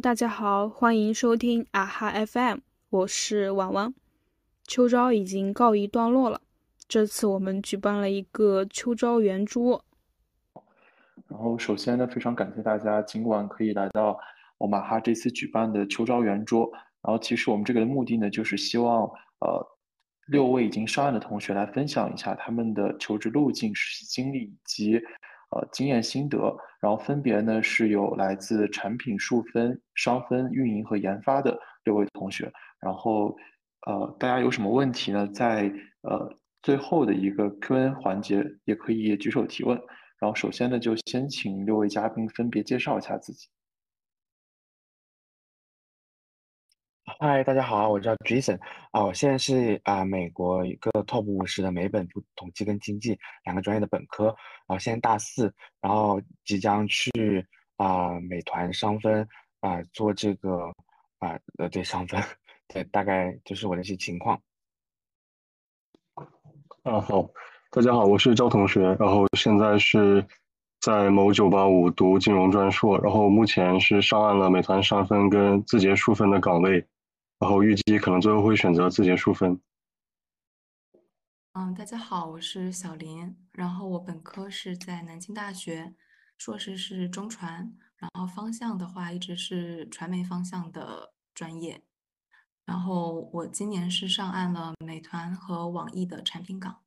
大家好，欢迎收听啊哈 FM，我是婉婉。秋招已经告一段落了，这次我们举办了一个秋招圆桌。然后首先呢，非常感谢大家尽管可以来到我们哈这次举办的秋招圆桌。然后其实我们这个的目的呢，就是希望呃六位已经上岸的同学来分享一下他们的求职路径、实习经历以及。呃，经验心得，然后分别呢是有来自产品数分、商分、运营和研发的六位同学，然后呃，大家有什么问题呢？在呃最后的一个 Q&A 环节也可以举手提问。然后首先呢，就先请六位嘉宾分别介绍一下自己。嗨，大家好，我叫 Jason 啊，我现在是啊美国一个 Top 五十的美本统计跟经济两个专业的本科，然后现在大四，然后即将去啊美团商分啊做这个啊呃对商分，对大概就是我的一些情况。啊好，大家好，我是赵同学，然后现在是在某九八五读金融专硕，然后目前是上岸了美团商分跟字节数分的岗位。然后预计可能最后会选择字节数分。嗯，大家好，我是小林，然后我本科是在南京大学，硕士是中传，然后方向的话一直是传媒方向的专业，然后我今年是上岸了美团和网易的产品岗。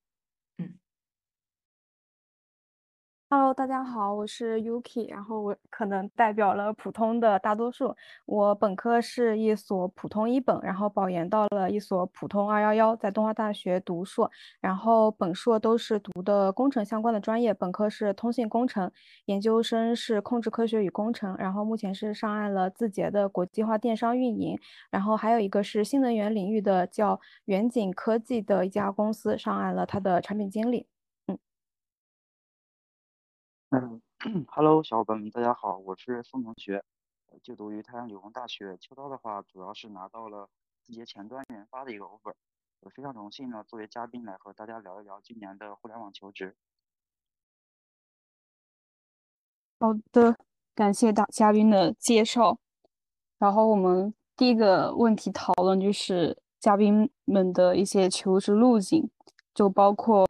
Hello，大家好，我是 Yuki，然后我可能代表了普通的大多数。我本科是一所普通一本，然后保研到了一所普通二幺幺，在东华大学读硕，然后本硕都是读的工程相关的专业。本科是通信工程，研究生是控制科学与工程，然后目前是上岸了字节的国际化电商运营，然后还有一个是新能源领域的叫远景科技的一家公司上岸了它的产品经理。嗯，Hello，小伙伴们，大家好，我是宋同学，就读于太阳理工大学。秋招的话，主要是拿到了字节前端研发的一个 offer，我非常荣幸呢，作为嘉宾来和大家聊一聊今年的互联网求职。好的，感谢大嘉宾的介绍。然后我们第一个问题讨论就是嘉宾们的一些求职路径，就包括。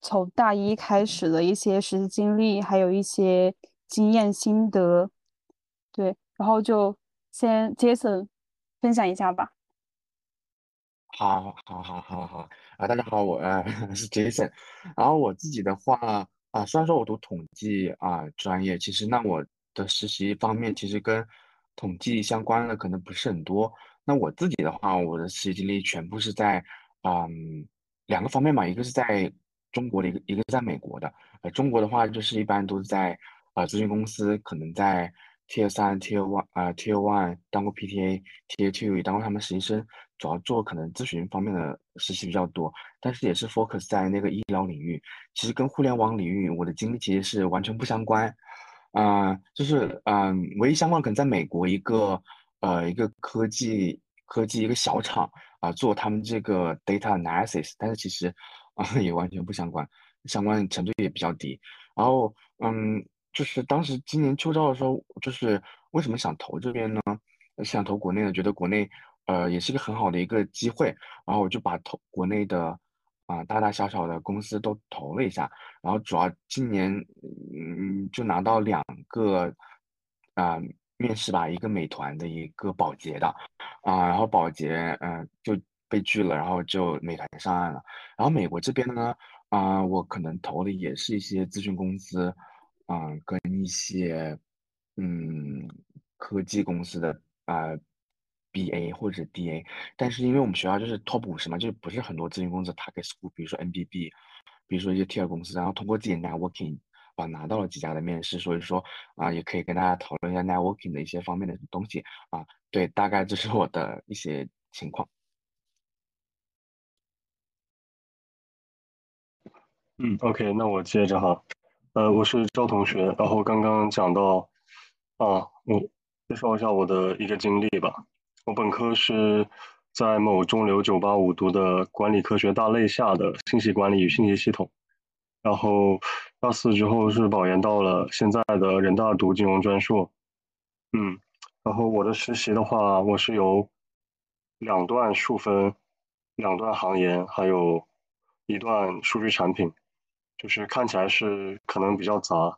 从大一开始的一些实习经历，还有一些经验心得，对，然后就先 Jason 分享一下吧。好，好，好，好，好啊！大家好，我呃是 Jason。然后我自己的话啊，虽然说我读统计啊专业，其实那我的实习方面其实跟统计相关的可能不是很多。那我自己的话，我的实习经历全部是在嗯两个方面嘛，一个是在。中国的一个一个在美国的，呃，中国的话就是一般都是在呃咨询公司，可能在 Tier 三、Tier one 啊 Tier one 当过 PTA，Tier two 也当过他们实习生，主要做可能咨询方面的实习比较多，但是也是 focus 在那个医疗领域，其实跟互联网领域我的经历其实是完全不相关，啊，就是嗯，唯一相关可能在美国一个呃一个科技科技一个小厂啊做他们这个 data analysis，但是其实。啊，也完全不相关，相关程度也比较低。然后，嗯，就是当时今年秋招的时候，就是为什么想投这边呢？想投国内的，觉得国内呃也是一个很好的一个机会。然后我就把投国内的啊大大小小的公司都投了一下。然后主要今年嗯就拿到两个啊面试吧，一个美团的一个保洁的啊，然后保洁嗯就。被拒了，然后就美团上岸了。然后美国这边呢，啊，我可能投的也是一些咨询公司，啊，跟一些嗯科技公司的啊 BA 或者 DA。但是因为我们学校就是 Top 五十嘛，就不是很多咨询公司 target school，比如说 NBB，比如说一些 Tier 公司，然后通过自己 networking 啊拿到了几家的面试，所以说啊也可以跟大家讨论一下 networking 的一些方面的东西啊。对，大概这是我的一些情况。嗯，OK，那我接着哈，呃，我是赵同学，然后刚刚讲到，啊，我介绍一下我的一个经历吧。我本科是在某中流985读的管理科学大类下的信息管理与信息系统，然后大四之后是保研到了现在的人大读金融专硕，嗯，然后我的实习的话，我是由两段数分、两段行研，还有一段数据产品，就是看起来是可能比较杂，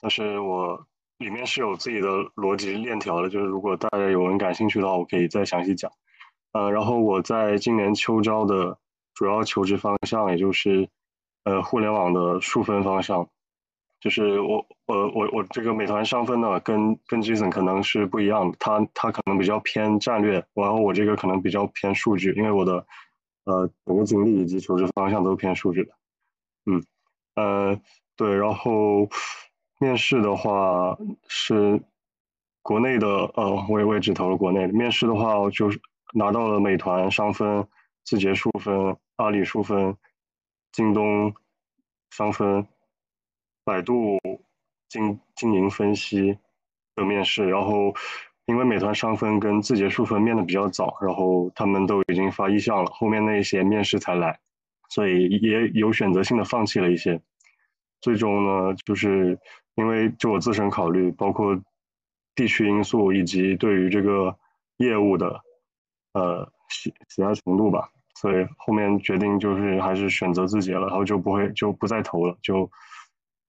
但是我里面是有自己的逻辑链条的，就是如果大家有人感兴趣的话，我可以再详细讲。呃，然后我在今年秋招的主要求职方向，也就是呃互联网的数分方向。就是我，呃，我我这个美团上分呢，跟跟 Jason 可能是不一样的，他他可能比较偏战略，然后我这个可能比较偏数据，因为我的呃整个经历以及求职方向都偏数据的，嗯，呃，对，然后面试的话是国内的，呃，我也我也只投了国内的，面试的话就是拿到了美团商分、字节数分、阿里数分、京东商分。百度经经营分析的面试，然后因为美团商分跟字节数分面的比较早，然后他们都已经发意向了，后面那些面试才来，所以也有选择性的放弃了一些。最终呢，就是因为就我自身考虑，包括地区因素以及对于这个业务的呃喜喜爱程度吧，所以后面决定就是还是选择字节了，然后就不会就不再投了，就。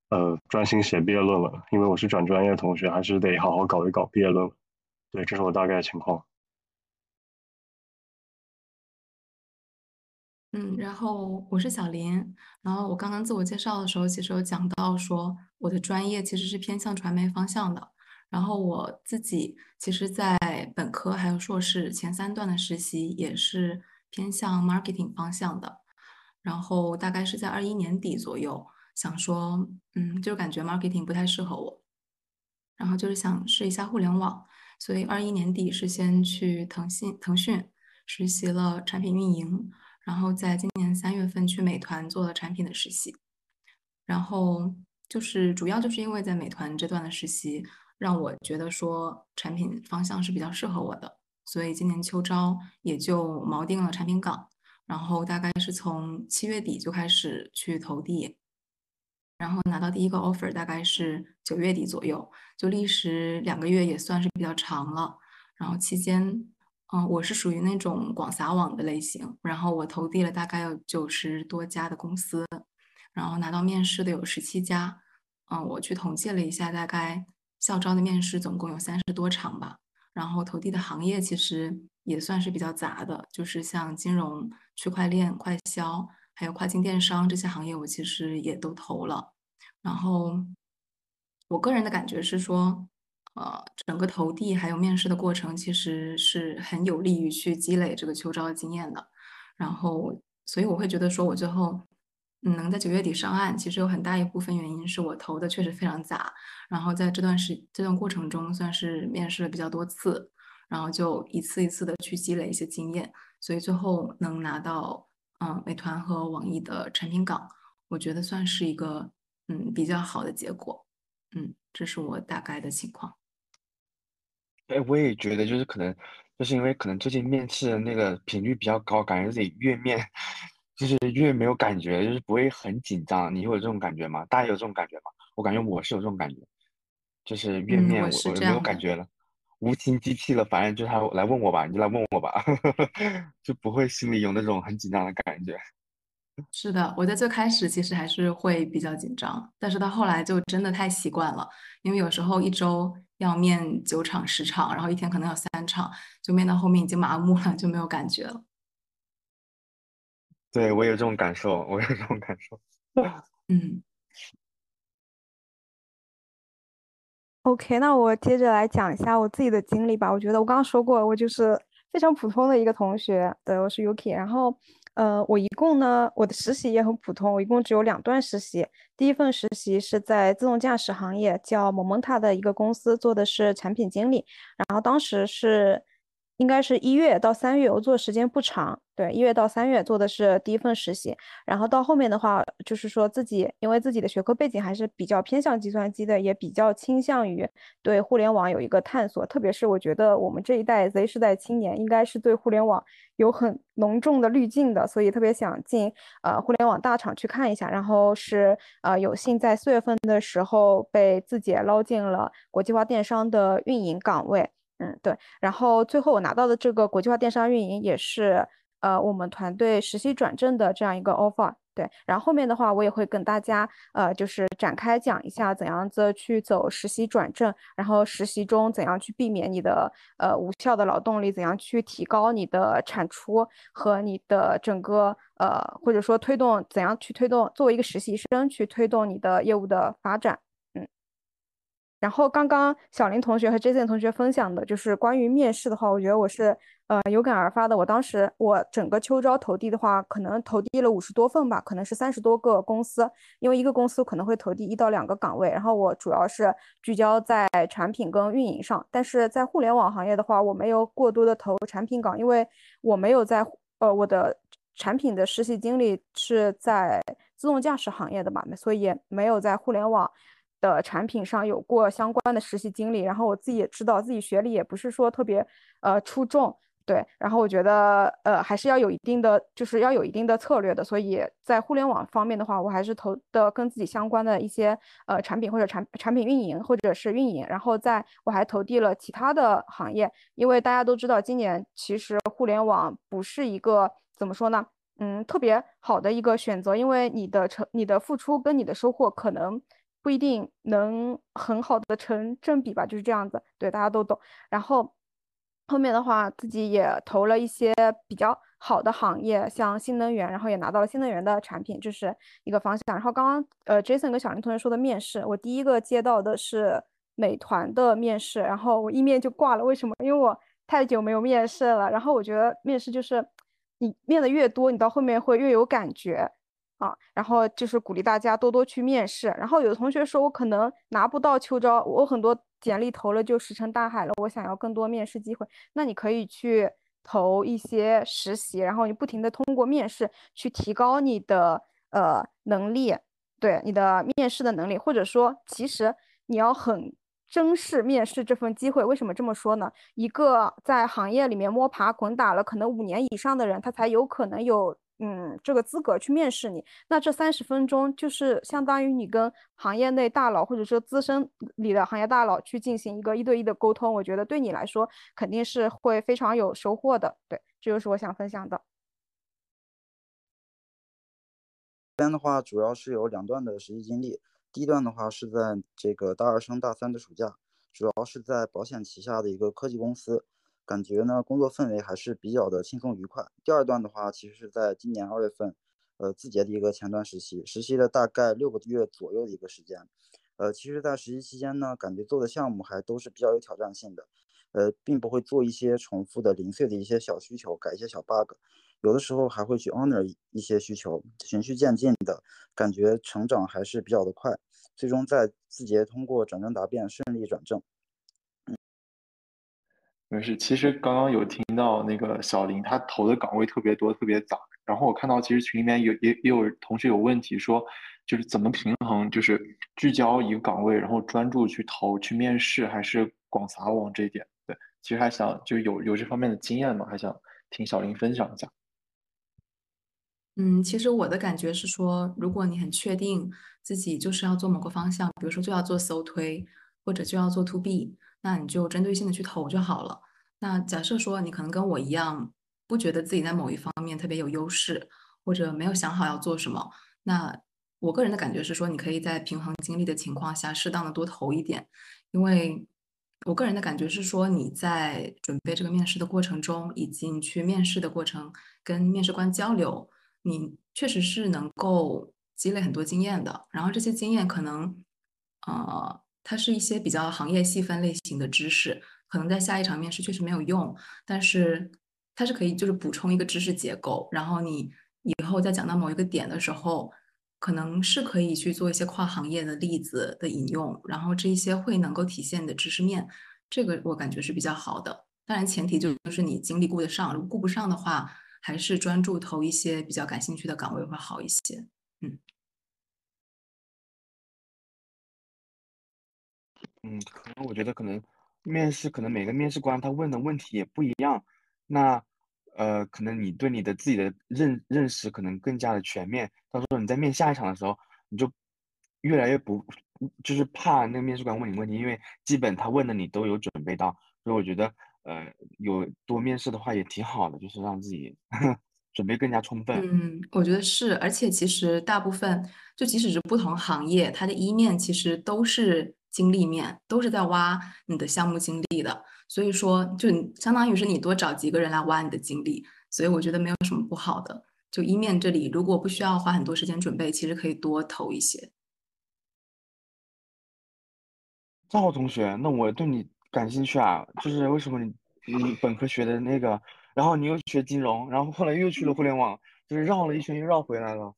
呃，专心写毕业论文，因为我是转专业同学，还是得好好搞一搞毕业论文。对，这是我大概的情况。嗯，然后我是小林，然后我刚刚自我介绍的时候，其实有讲到说我的专业其实是偏向传媒方向的。然后我自己其实，在本科还有硕士前三段的实习也是偏向 marketing 方向的。然后大概是在二一年底左右。想说，嗯，就是感觉 marketing 不太适合我，然后就是想试一下互联网，所以二一年底是先去腾讯腾讯实习了产品运营，然后在今年三月份去美团做了产品的实习，然后就是主要就是因为在美团这段的实习，让我觉得说产品方向是比较适合我的，所以今年秋招也就锚定了产品岗，然后大概是从七月底就开始去投递。然后拿到第一个 offer 大概是九月底左右，就历时两个月也算是比较长了。然后期间，嗯，我是属于那种广撒网的类型，然后我投递了大概有九十多家的公司，然后拿到面试的有十七家。嗯，我去统计了一下，大概校招的面试总共有三十多场吧。然后投递的行业其实也算是比较杂的，就是像金融、区块链、快销。还有跨境电商这些行业，我其实也都投了。然后，我个人的感觉是说，呃，整个投递还有面试的过程，其实是很有利于去积累这个秋招的经验的。然后，所以我会觉得说，我最后能在九月底上岸，其实有很大一部分原因是我投的确实非常杂。然后在这段时这段过程中，算是面试了比较多次，然后就一次一次的去积累一些经验，所以最后能拿到。嗯，美团和网易的产品岗，我觉得算是一个嗯比较好的结果。嗯，这是我大概的情况。哎，我也觉得就是可能就是因为可能最近面试的那个频率比较高，感觉自己越面 就是越没有感觉，就是不会很紧张。你会有这种感觉吗？大家有这种感觉吗？我感觉我是有这种感觉，就是越面我我没有感觉了。无情机器了，反正就他来问我吧，你就来问我吧，就不会心里有那种很紧张的感觉。是的，我在最开始其实还是会比较紧张，但是到后来就真的太习惯了，因为有时候一周要面九场十场，然后一天可能要三场，就面到后面已经麻木了，就没有感觉了。对我有这种感受，我有这种感受。嗯。OK，那我接着来讲一下我自己的经历吧。我觉得我刚刚说过，我就是非常普通的一个同学。对，我是 Yuki。然后，呃，我一共呢，我的实习也很普通，我一共只有两段实习。第一份实习是在自动驾驶行业，叫某蒙塔的一个公司，做的是产品经理。然后当时是。应该是一月到三月，我做的时间不长。对，一月到三月做的是第一份实习，然后到后面的话，就是说自己因为自己的学科背景还是比较偏向计算机的，也比较倾向于对互联网有一个探索。特别是我觉得我们这一代 Z 世代青年应该是对互联网有很浓重的滤镜的，所以特别想进呃互联网大厂去看一下。然后是呃有幸在四月份的时候被字节捞进了国际化电商的运营岗位。嗯，对。然后最后我拿到的这个国际化电商运营也是呃我们团队实习转正的这样一个 offer。对，然后后面的话，我也会跟大家呃，就是展开讲一下怎样子去走实习转正，然后实习中怎样去避免你的呃无效的劳动力，怎样去提高你的产出和你的整个呃或者说推动怎样去推动作为一个实习生去推动你的业务的发展。然后刚刚小林同学和 Jason 同学分享的就是关于面试的话，我觉得我是呃有感而发的。我当时我整个秋招投递的话，可能投递了五十多份吧，可能是三十多个公司，因为一个公司可能会投递一到两个岗位。然后我主要是聚焦在产品跟运营上，但是在互联网行业的话，我没有过多的投产品岗，因为我没有在呃我的产品的实习经历是在自动驾驶行业的嘛，所以也没有在互联网。的产品上有过相关的实习经历，然后我自己也知道自己学历也不是说特别呃出众，对，然后我觉得呃还是要有一定的就是要有一定的策略的，所以在互联网方面的话，我还是投的跟自己相关的一些呃产品或者产产品运营或者是运营，然后在我还投递了其他的行业，因为大家都知道今年其实互联网不是一个怎么说呢，嗯，特别好的一个选择，因为你的成你的付出跟你的收获可能。不一定能很好的成正比吧，就是这样子，对，大家都懂。然后后面的话，自己也投了一些比较好的行业，像新能源，然后也拿到了新能源的产品，这是一个方向。然后刚刚呃，Jason 跟小林同学说的面试，我第一个接到的是美团的面试，然后我一面就挂了。为什么？因为我太久没有面试了。然后我觉得面试就是你面的越多，你到后面会越有感觉。啊，然后就是鼓励大家多多去面试。然后有的同学说，我可能拿不到秋招，我很多简历投了就石沉大海了。我想要更多面试机会，那你可以去投一些实习，然后你不停的通过面试去提高你的呃能力，对你的面试的能力，或者说其实你要很珍视面试这份机会。为什么这么说呢？一个在行业里面摸爬滚打了可能五年以上的人，他才有可能有。嗯，这个资格去面试你，那这三十分钟就是相当于你跟行业内大佬或者说资深里的行业大佬去进行一个一对一的沟通，我觉得对你来说肯定是会非常有收获的。对，这就是我想分享的。这边的话主要是有两段的实习经历，第一段的话是在这个大二升大三的暑假，主要是在保险旗下的一个科技公司。感觉呢，工作氛围还是比较的轻松愉快。第二段的话，其实是在今年二月份，呃，字节的一个前端实习，实习了大概六个月左右的一个时间。呃，其实，在实习期间呢，感觉做的项目还都是比较有挑战性的，呃，并不会做一些重复的零碎的一些小需求，改一些小 bug，有的时候还会去 honor 一些需求，循序渐进的感觉成长还是比较的快。最终在字节通过转正答辩顺利转正。没事，其实刚刚有听到那个小林，他投的岗位特别多，特别杂。然后我看到其实群里面有也也有同学有问题，说就是怎么平衡，就是聚焦一个岗位，然后专注去投去面试，还是广撒网这一点。对，其实还想就有有这方面的经验嘛，还想听小林分享一下。嗯，其实我的感觉是说，如果你很确定自己就是要做某个方向，比如说就要做搜推，或者就要做 to B。那你就针对性的去投就好了。那假设说你可能跟我一样，不觉得自己在某一方面特别有优势，或者没有想好要做什么，那我个人的感觉是说，你可以在平衡精力的情况下，适当的多投一点。因为我个人的感觉是说，你在准备这个面试的过程中，以及你去面试的过程，跟面试官交流，你确实是能够积累很多经验的。然后这些经验可能，呃。它是一些比较行业细分类型的知识，可能在下一场面试确实没有用，但是它是可以就是补充一个知识结构，然后你以后再讲到某一个点的时候，可能是可以去做一些跨行业的例子的引用，然后这一些会能够体现你的知识面，这个我感觉是比较好的。当然前提就就是你精力顾得上，如果顾不上的话，还是专注投一些比较感兴趣的岗位会好一些。嗯。嗯，可能我觉得可能面试可能每个面试官他问的问题也不一样，那呃可能你对你的自己的认认识可能更加的全面，到时候你在面下一场的时候，你就越来越不就是怕那个面试官问你问题，因为基本他问的你都有准备到，所以我觉得呃有多面试的话也挺好的，就是让自己 准备更加充分。嗯，我觉得是，而且其实大部分就即使是不同行业，它的一面其实都是经历面，都是在挖你的项目经历的。所以说，就相当于是你多找几个人来挖你的经历，所以我觉得没有什么不好的。就一面这里，如果不需要花很多时间准备，其实可以多投一些。赵浩同学，那我对你感兴趣啊，就是为什么你你本科学的那个，然后你又学金融，然后后来又去了互联网，就是绕了一圈又绕回来了。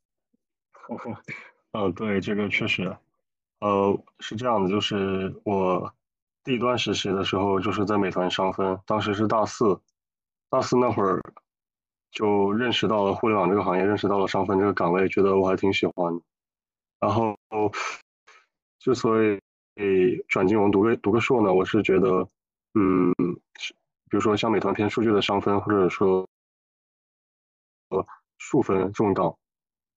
嗯，对，这个确实，呃，是这样的，就是我第一段实习的时候，就是在美团上分，当时是大四，大四那会儿就认识到了互联网这个行业，认识到了上分这个岗位，觉得我还挺喜欢。然后之所以给转金融读个读个硕呢，我是觉得，嗯，比如说像美团偏数据的上分，或者说呃数分这种岗。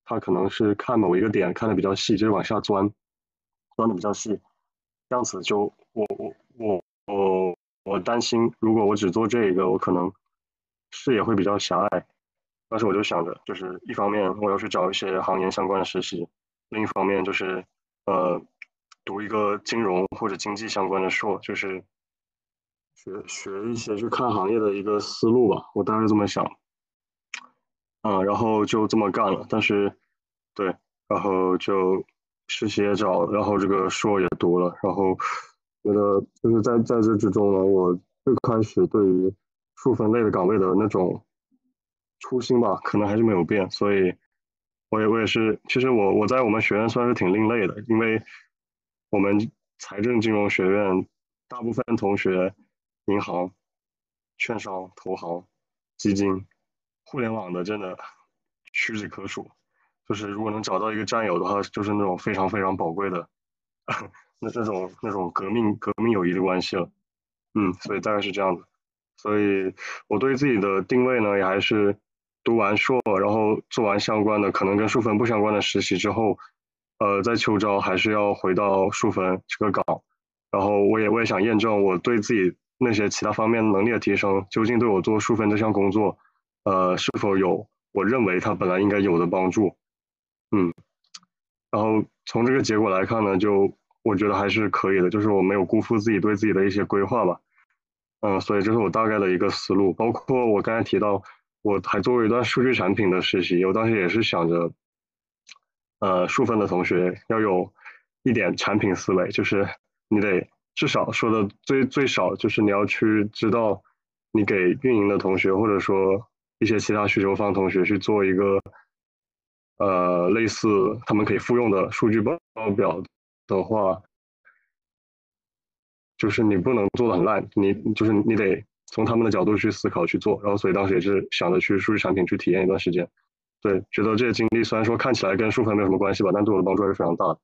他可能是看某一个点看的比较细，就是往下钻，钻的比较细，这样子就我我我我我担心，如果我只做这一个，我可能视野会比较狭隘。但是我就想着，就是一方面我要去找一些行业相关的实习，另一方面就是呃读一个金融或者经济相关的硕，就是学学一些去看行业的一个思路吧。我当时这么想。嗯，然后就这么干了，但是，对，然后就实习也找了，然后这个硕也读了，然后觉得就是在在这之中呢，我最开始对于数分类的岗位的那种初心吧，可能还是没有变，所以我也我也是，其实我我在我们学院算是挺另类的，因为我们财政金融学院大部分同学银行、券商、投行、基金。互联网的真的屈指可数，就是如果能找到一个战友的话，就是那种非常非常宝贵的 那那种那种革命革命友谊的关系了。嗯，所以大概是这样子。所以我对自己的定位呢，也还是读完硕，然后做完相关的可能跟数分不相关的实习之后，呃，在秋招还是要回到数分这个岗。然后我也我也想验证我对自己那些其他方面能力的提升，究竟对我做数分这项工作。呃，是否有我认为它本来应该有的帮助？嗯，然后从这个结果来看呢，就我觉得还是可以的，就是我没有辜负自己对自己的一些规划吧。嗯，所以这是我大概的一个思路。包括我刚才提到，我还做过一段数据产品的实习，我当时也是想着，呃，数分的同学要有一点产品思维，就是你得至少说的最最少，就是你要去知道，你给运营的同学或者说。一些其他需求方同学去做一个，呃，类似他们可以复用的数据报表的话，就是你不能做的很烂，你就是你得从他们的角度去思考去做。然后，所以当时也是想着去数据产品去体验一段时间。对，觉得这些经历虽然说看起来跟数分没有什么关系吧，但对我的帮助还是非常大的。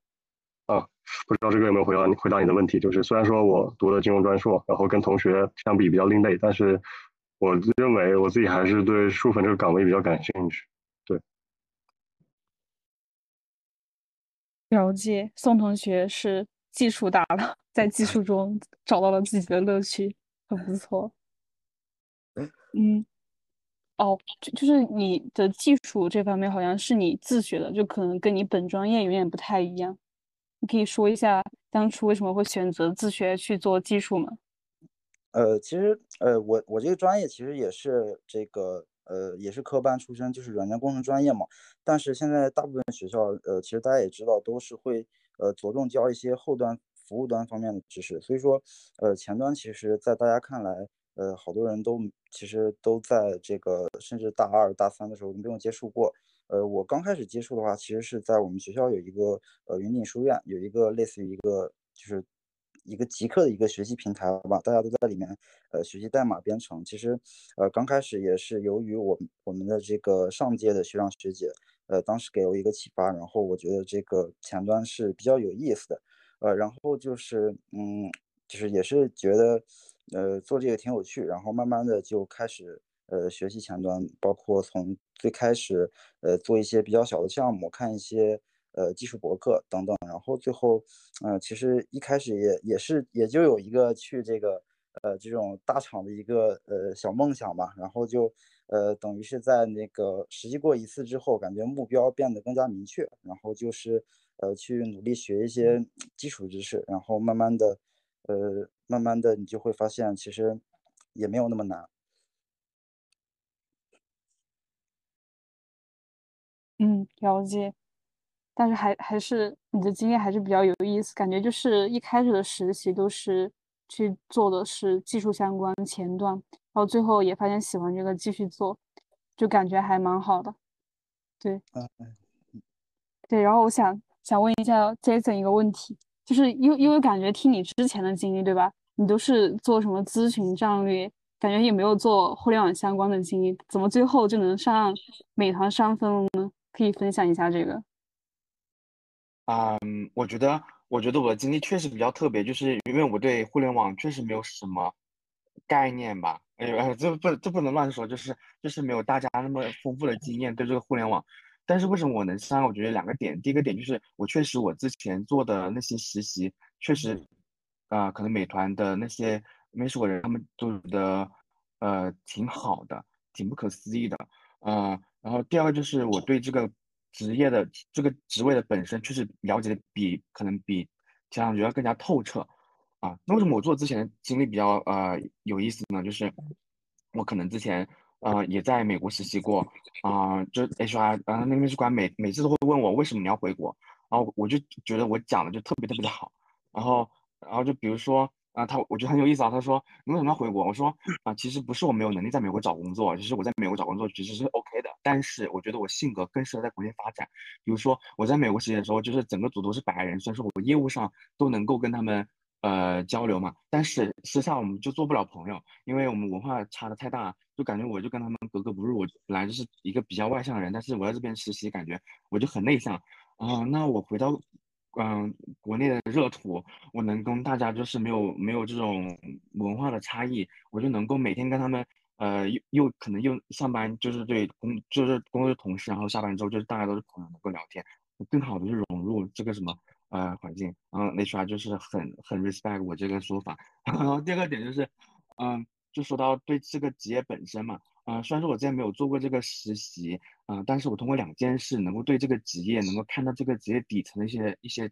啊，不知道这个有没有回答你回答你的问题？就是虽然说我读了金融专硕，然后跟同学相比比较另类，但是。我认为我自己还是对数分这个岗位比较感兴趣，对。了解，宋同学是技术大佬，在技术中找到了自己的乐趣，很不错。嗯，哦，就就是你的技术这方面好像是你自学的，就可能跟你本专业有点不太一样。你可以说一下当初为什么会选择自学去做技术吗？呃，其实，呃，我我这个专业其实也是这个，呃，也是科班出身，就是软件工程专业嘛。但是现在大部分学校，呃，其实大家也知道，都是会，呃，着重教一些后端服务端方面的知识。所以说，呃，前端其实，在大家看来，呃，好多人都其实都在这个，甚至大二大三的时候都没有接触过。呃，我刚开始接触的话，其实是在我们学校有一个，呃，云锦书院有一个类似于一个，就是。一个极客的一个学习平台吧，大家都在里面，呃，学习代码编程。其实，呃，刚开始也是由于我我们的这个上届的学长学姐，呃，当时给我一个启发，然后我觉得这个前端是比较有意思的，呃，然后就是，嗯，就是也是觉得，呃，做这个挺有趣，然后慢慢的就开始，呃，学习前端，包括从最开始，呃，做一些比较小的项目，看一些。呃，技术博客等等，然后最后，嗯，其实一开始也也是也就有一个去这个呃这种大厂的一个呃小梦想吧，然后就呃等于是在那个实习过一次之后，感觉目标变得更加明确，然后就是呃去努力学一些基础知识，然后慢慢的呃慢慢的你就会发现其实也没有那么难。嗯，了解。但是还还是你的经验还是比较有意思，感觉就是一开始的实习都是去做的是技术相关前端，然后最后也发现喜欢这个继续做，就感觉还蛮好的。对，嗯对。然后我想想问一下 Jason 一个问题，就是因为因为感觉听你之前的经历，对吧？你都是做什么咨询战略，感觉也没有做互联网相关的经历，怎么最后就能上美团上分了呢？可以分享一下这个。嗯，我觉得，我觉得我的经历确实比较特别，就是因为我对互联网确实没有什么概念吧。哎呦，这不这不能乱说，就是就是没有大家那么丰富的经验对这个互联网。但是为什么我能上？我觉得两个点，第一个点就是我确实我之前做的那些实习，确实啊，可能美团的那些面试我人他们做的呃挺好的，挺不可思议的。呃，然后第二个就是我对这个。职业的这个职位的本身确实了解的比可能比其他人要更加透彻啊。那为什么我做之前的经历比较呃有意思呢？就是我可能之前呃也在美国实习过啊，就 HR 然后那个面试官每每次都会问我为什么你要回国，然后我就觉得我讲的就特别特别的好，然后然后就比如说。啊，他我觉得很有意思啊。他说你为什么要回国？我说啊，其实不是我没有能力在美国找工作，其实我在美国找工作其实是 OK 的。但是我觉得我性格更适合在国内发展。比如说我在美国实习的时候，就是整个组都是白人，虽然说我业务上都能够跟他们呃交流嘛，但是私下我们就做不了朋友，因为我们文化差的太大，就感觉我就跟他们格格不入。我本来就是一个比较外向的人，但是我在这边实习，感觉我就很内向啊。那我回到。嗯，国内的热土，我能跟大家就是没有没有这种文化的差异，我就能够每天跟他们，呃，又又可能又上班就是对工就是工作的同事，然后下班之后就是大家都是朋友能够聊天，更好的去融入这个什么呃环境，然后 HR 就是很很 respect 我这个说法。然后第二个点就是，嗯，就说到对这个职业本身嘛。啊，虽然说我之前没有做过这个实习，啊，但是我通过两件事能够对这个职业能够看到这个职业底层的一些一些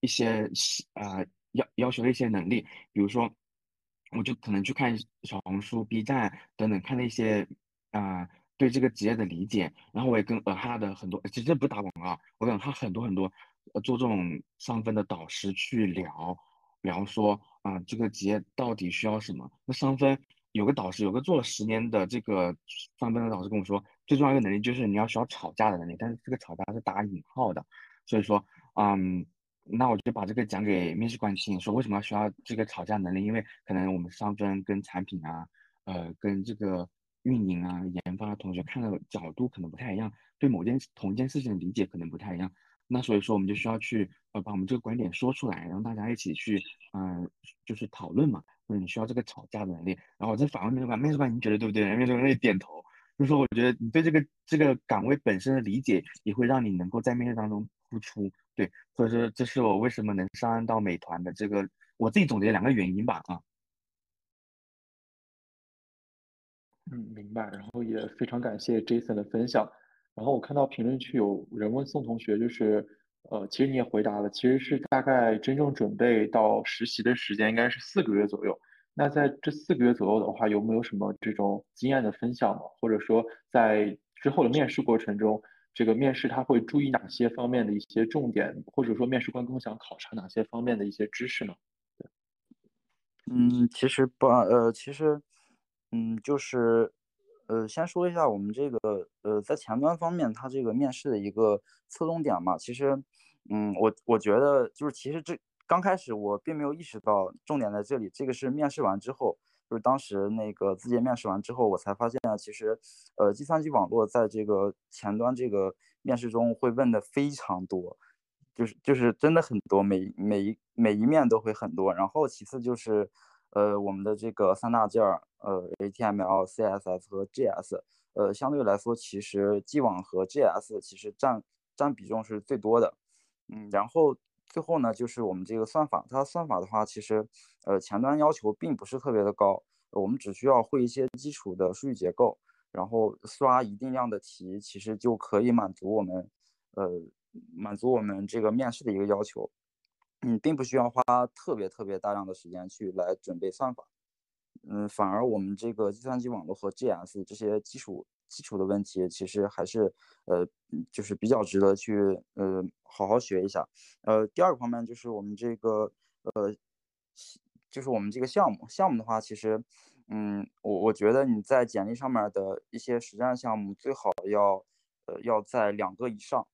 一些呃要要求的一些能力，比如说，我就可能去看小红书、B 站等等看那些啊对这个职业的理解，然后我也跟呃哈的很多，其实这不是打广告，我跟他很多很多呃做这种上分的导师去聊聊说啊这个职业到底需要什么，那上分。有个导师，有个做了十年的这个上班的导师跟我说，最重要一个能力就是你要需要吵架的能力，但是这个吵架是打引号的，所以说，嗯，那我就把这个讲给面试官听，说为什么要需要这个吵架能力，因为可能我们上分跟产品啊，呃，跟这个运营啊、研发的同学看的角度可能不太一样，对某件同一件事情的理解可能不太一样，那所以说我们就需要去呃把我们这个观点说出来，让大家一起去，嗯，就是讨论嘛。你需要这个吵架的能力，然后我再反问面试官，面试官你觉得对不对？面试官会点头，就是说我觉得你对这个这个岗位本身的理解，也会让你能够在面试当中突出。对，所以说这是我为什么能上岸到美团的这个，我自己总结两个原因吧。啊，嗯，明白。然后也非常感谢 Jason 的分享。然后我看到评论区有人问宋同学，就是。呃，其实你也回答了，其实是大概真正准备到实习的时间应该是四个月左右。那在这四个月左右的话，有没有什么这种经验的分享吗？或者说在之后的面试过程中，这个面试他会注意哪些方面的一些重点，或者说面试官更想考察哪些方面的一些知识呢？嗯，其实不，呃，其实，嗯，就是。呃，先说一下我们这个，呃，在前端方面，它这个面试的一个侧重点嘛，其实，嗯，我我觉得就是其实这刚开始我并没有意识到重点在这里，这个是面试完之后，就是当时那个字节面试完之后，我才发现其实，呃，计算机网络在这个前端这个面试中会问的非常多，就是就是真的很多，每每一每一面都会很多，然后其次就是。呃，我们的这个三大件儿，呃，HTML、CSS 和 JS，呃，相对来说，其实 G 网和 JS 其实占占比重是最多的。嗯，然后最后呢，就是我们这个算法，它算法的话，其实呃前端要求并不是特别的高，我们只需要会一些基础的数据结构，然后刷一定量的题，其实就可以满足我们呃满足我们这个面试的一个要求。你，并不需要花特别特别大量的时间去来准备算法。嗯，反而我们这个计算机网络和 GS 这些基础基础的问题，其实还是呃，就是比较值得去呃好好学一下。呃，第二个方面就是我们这个呃，就是我们这个项目项目的话，其实嗯，我我觉得你在简历上面的一些实战项目最好要呃要在两个以上。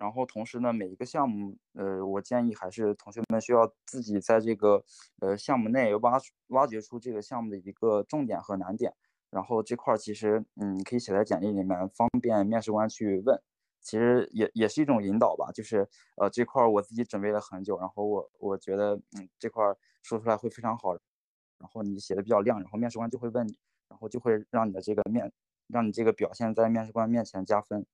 然后同时呢，每一个项目，呃，我建议还是同学们需要自己在这个呃项目内挖挖掘出这个项目的一个重点和难点。然后这块儿其实，嗯，你可以写在简历里面，方便面试官去问。其实也也是一种引导吧，就是呃这块儿我自己准备了很久，然后我我觉得嗯这块儿说出来会非常好。然后你写的比较亮，然后面试官就会问你，然后就会让你的这个面，让你这个表现在面试官面前加分。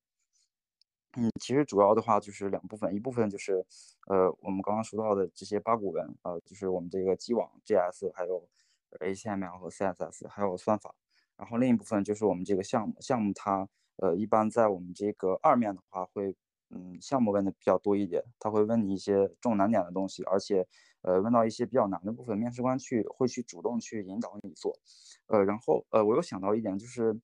嗯，其实主要的话就是两部分，一部分就是，呃，我们刚刚说到的这些八股文，呃，就是我们这个机网、GS，还有 HTML 和 CSS，还有算法。然后另一部分就是我们这个项目，项目它，呃，一般在我们这个二面的话会，嗯，项目问的比较多一点，他会问你一些重难点的东西，而且，呃，问到一些比较难的部分，面试官去会去主动去引导你做。呃，然后，呃，我又想到一点就是。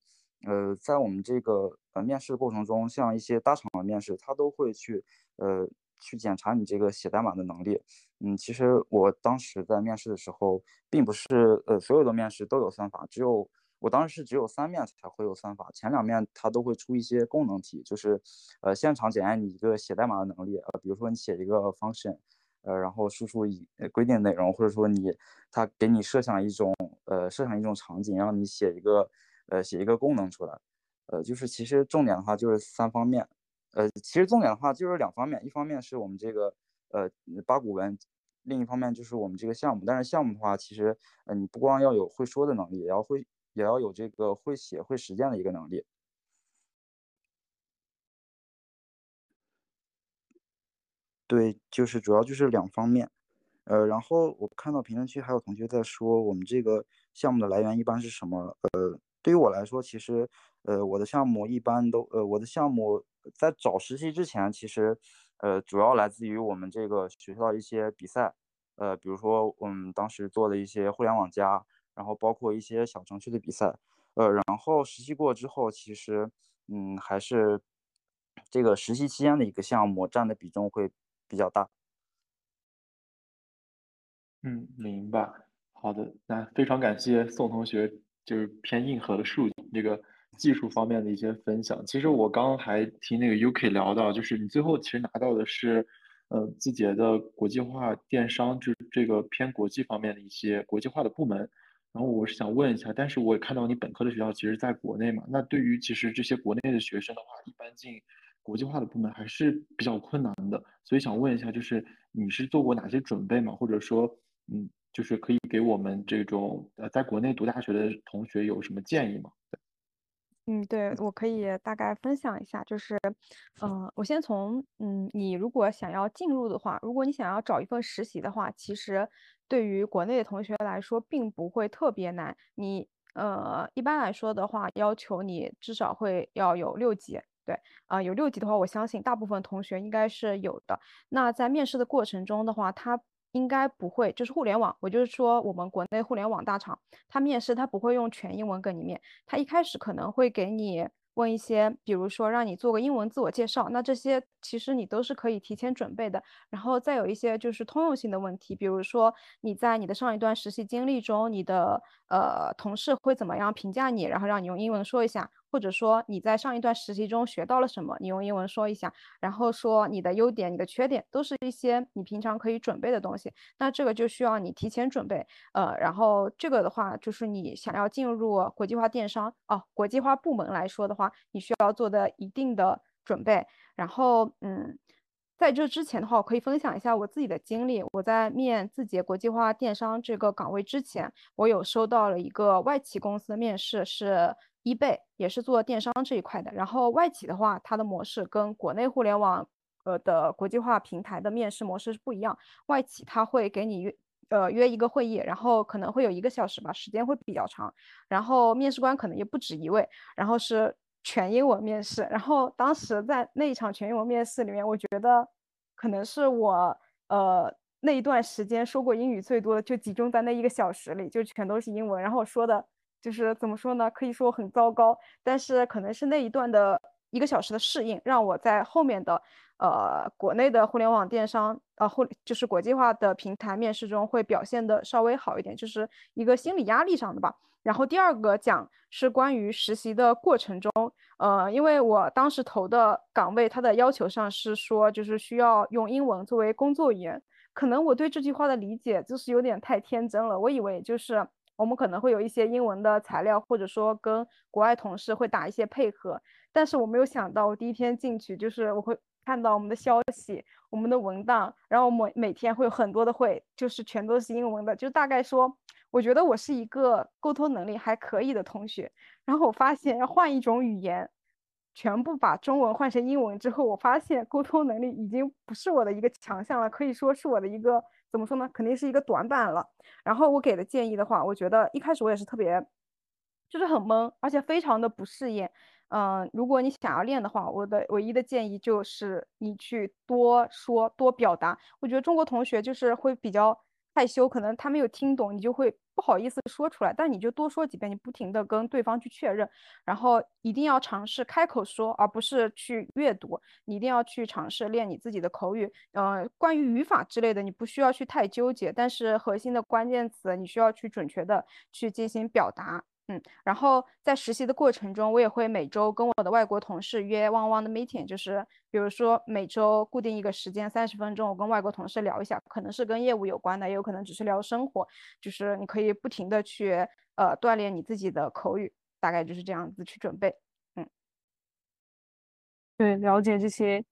呃，在我们这个呃面试过程中，像一些大厂的面试，他都会去呃去检查你这个写代码的能力。嗯，其实我当时在面试的时候，并不是呃所有的面试都有算法，只有我当时是只有三面才会有算法，前两面他都会出一些功能题，就是呃现场检验你一个写代码的能力。呃，比如说你写一个 function，呃，然后输出一规定内容，或者说你他给你设想一种呃设想一种场景，让你写一个。呃，写一个功能出来，呃，就是其实重点的话就是三方面，呃，其实重点的话就是两方面，一方面是我们这个呃八股文，另一方面就是我们这个项目。但是项目的话，其实呃你不光要有会说的能力，也要会也要有这个会写会实践的一个能力。对，就是主要就是两方面，呃，然后我看到评论区还有同学在说我们这个项目的来源一般是什么，呃。对于我来说，其实，呃，我的项目一般都，呃，我的项目在找实习之前，其实，呃，主要来自于我们这个学校一些比赛，呃，比如说我们当时做的一些互联网加，然后包括一些小程序的比赛，呃，然后实习过之后，其实，嗯，还是这个实习期间的一个项目占的比重会比较大。嗯，明白。好的，那非常感谢宋同学。就是偏硬核的数据，这个技术方面的一些分享。其实我刚刚还听那个 UK 聊到，就是你最后其实拿到的是，呃，字节的国际化电商，就是这个偏国际方面的一些国际化的部门。然后我是想问一下，但是我也看到你本科的学校其实在国内嘛，那对于其实这些国内的学生的话，一般进国际化的部门还是比较困难的。所以想问一下，就是你是做过哪些准备吗？或者说，嗯。就是可以给我们这种呃在国内读大学的同学有什么建议吗？嗯，对，我可以大概分享一下，就是，嗯，我先从，嗯，你如果想要进入的话，如果你想要找一份实习的话，其实对于国内的同学来说，并不会特别难。你，呃，一般来说的话，要求你至少会要有六级，对，啊，有六级的话，我相信大部分同学应该是有的。那在面试的过程中的话，他。应该不会，就是互联网，我就是说我们国内互联网大厂，他面试他不会用全英文跟你面，他一开始可能会给你问一些，比如说让你做个英文自我介绍，那这些其实你都是可以提前准备的，然后再有一些就是通用性的问题，比如说你在你的上一段实习经历中，你的呃同事会怎么样评价你，然后让你用英文说一下。或者说你在上一段实习中学到了什么，你用英文说一下，然后说你的优点、你的缺点，都是一些你平常可以准备的东西。那这个就需要你提前准备，呃，然后这个的话就是你想要进入国际化电商哦，国际化部门来说的话，你需要做的一定的准备。然后，嗯，在这之前的话，我可以分享一下我自己的经历。我在面字节国际化电商这个岗位之前，我有收到了一个外企公司的面试，是。一贝也是做电商这一块的，然后外企的话，它的模式跟国内互联网呃的国际化平台的面试模式是不一样，外企它会给你约呃约一个会议，然后可能会有一个小时吧，时间会比较长，然后面试官可能也不止一位，然后是全英文面试，然后当时在那一场全英文面试里面，我觉得可能是我呃那一段时间说过英语最多的，就集中在那一个小时里，就全都是英文，然后我说的就是怎么说呢？可以说很糟糕，但是可能是那一段的一个小时的适应，让我在后面的呃国内的互联网电商呃互就是国际化的平台面试中会表现的稍微好一点，就是一个心理压力上的吧。然后第二个讲是关于实习的过程中，呃，因为我当时投的岗位，它的要求上是说就是需要用英文作为工作语言，可能我对这句话的理解就是有点太天真了，我以为就是我们可能会有一些英文的材料，或者说跟国外同事会打一些配合，但是我没有想到，我第一天进去就是我会看到我们的消息、我们的文档，然后每每天会有很多的会，就是全都是英文的，就大概说。我觉得我是一个沟通能力还可以的同学，然后我发现要换一种语言，全部把中文换成英文之后，我发现沟通能力已经不是我的一个强项了，可以说是我的一个怎么说呢？肯定是一个短板了。然后我给的建议的话，我觉得一开始我也是特别，就是很懵，而且非常的不适应。嗯，如果你想要练的话，我的唯一的建议就是你去多说多表达。我觉得中国同学就是会比较。害羞，可能他没有听懂，你就会不好意思说出来。但你就多说几遍，你不停的跟对方去确认，然后一定要尝试开口说，而不是去阅读。你一定要去尝试练你自己的口语。呃，关于语法之类的，你不需要去太纠结，但是核心的关键词，你需要去准确的去进行表达。嗯，然后在实习的过程中，我也会每周跟我的外国同事约汪汪的 meeting，就是比如说每周固定一个时间三十分钟，我跟外国同事聊一下，可能是跟业务有关的，也有可能只是聊生活，就是你可以不停的去呃锻炼你自己的口语，大概就是这样子去准备。嗯，对，了解这些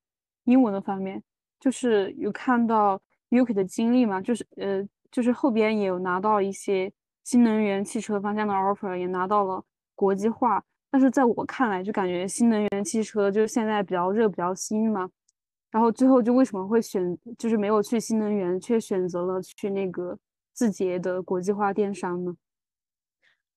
英文的方面，就是有看到 Yuki 的经历嘛，就是呃，就是后边也有拿到一些。新能源汽车方向的 offer 也拿到了国际化，但是在我看来，就感觉新能源汽车就现在比较热、比较新嘛。然后最后就为什么会选，就是没有去新能源，却选择了去那个字节的国际化电商呢？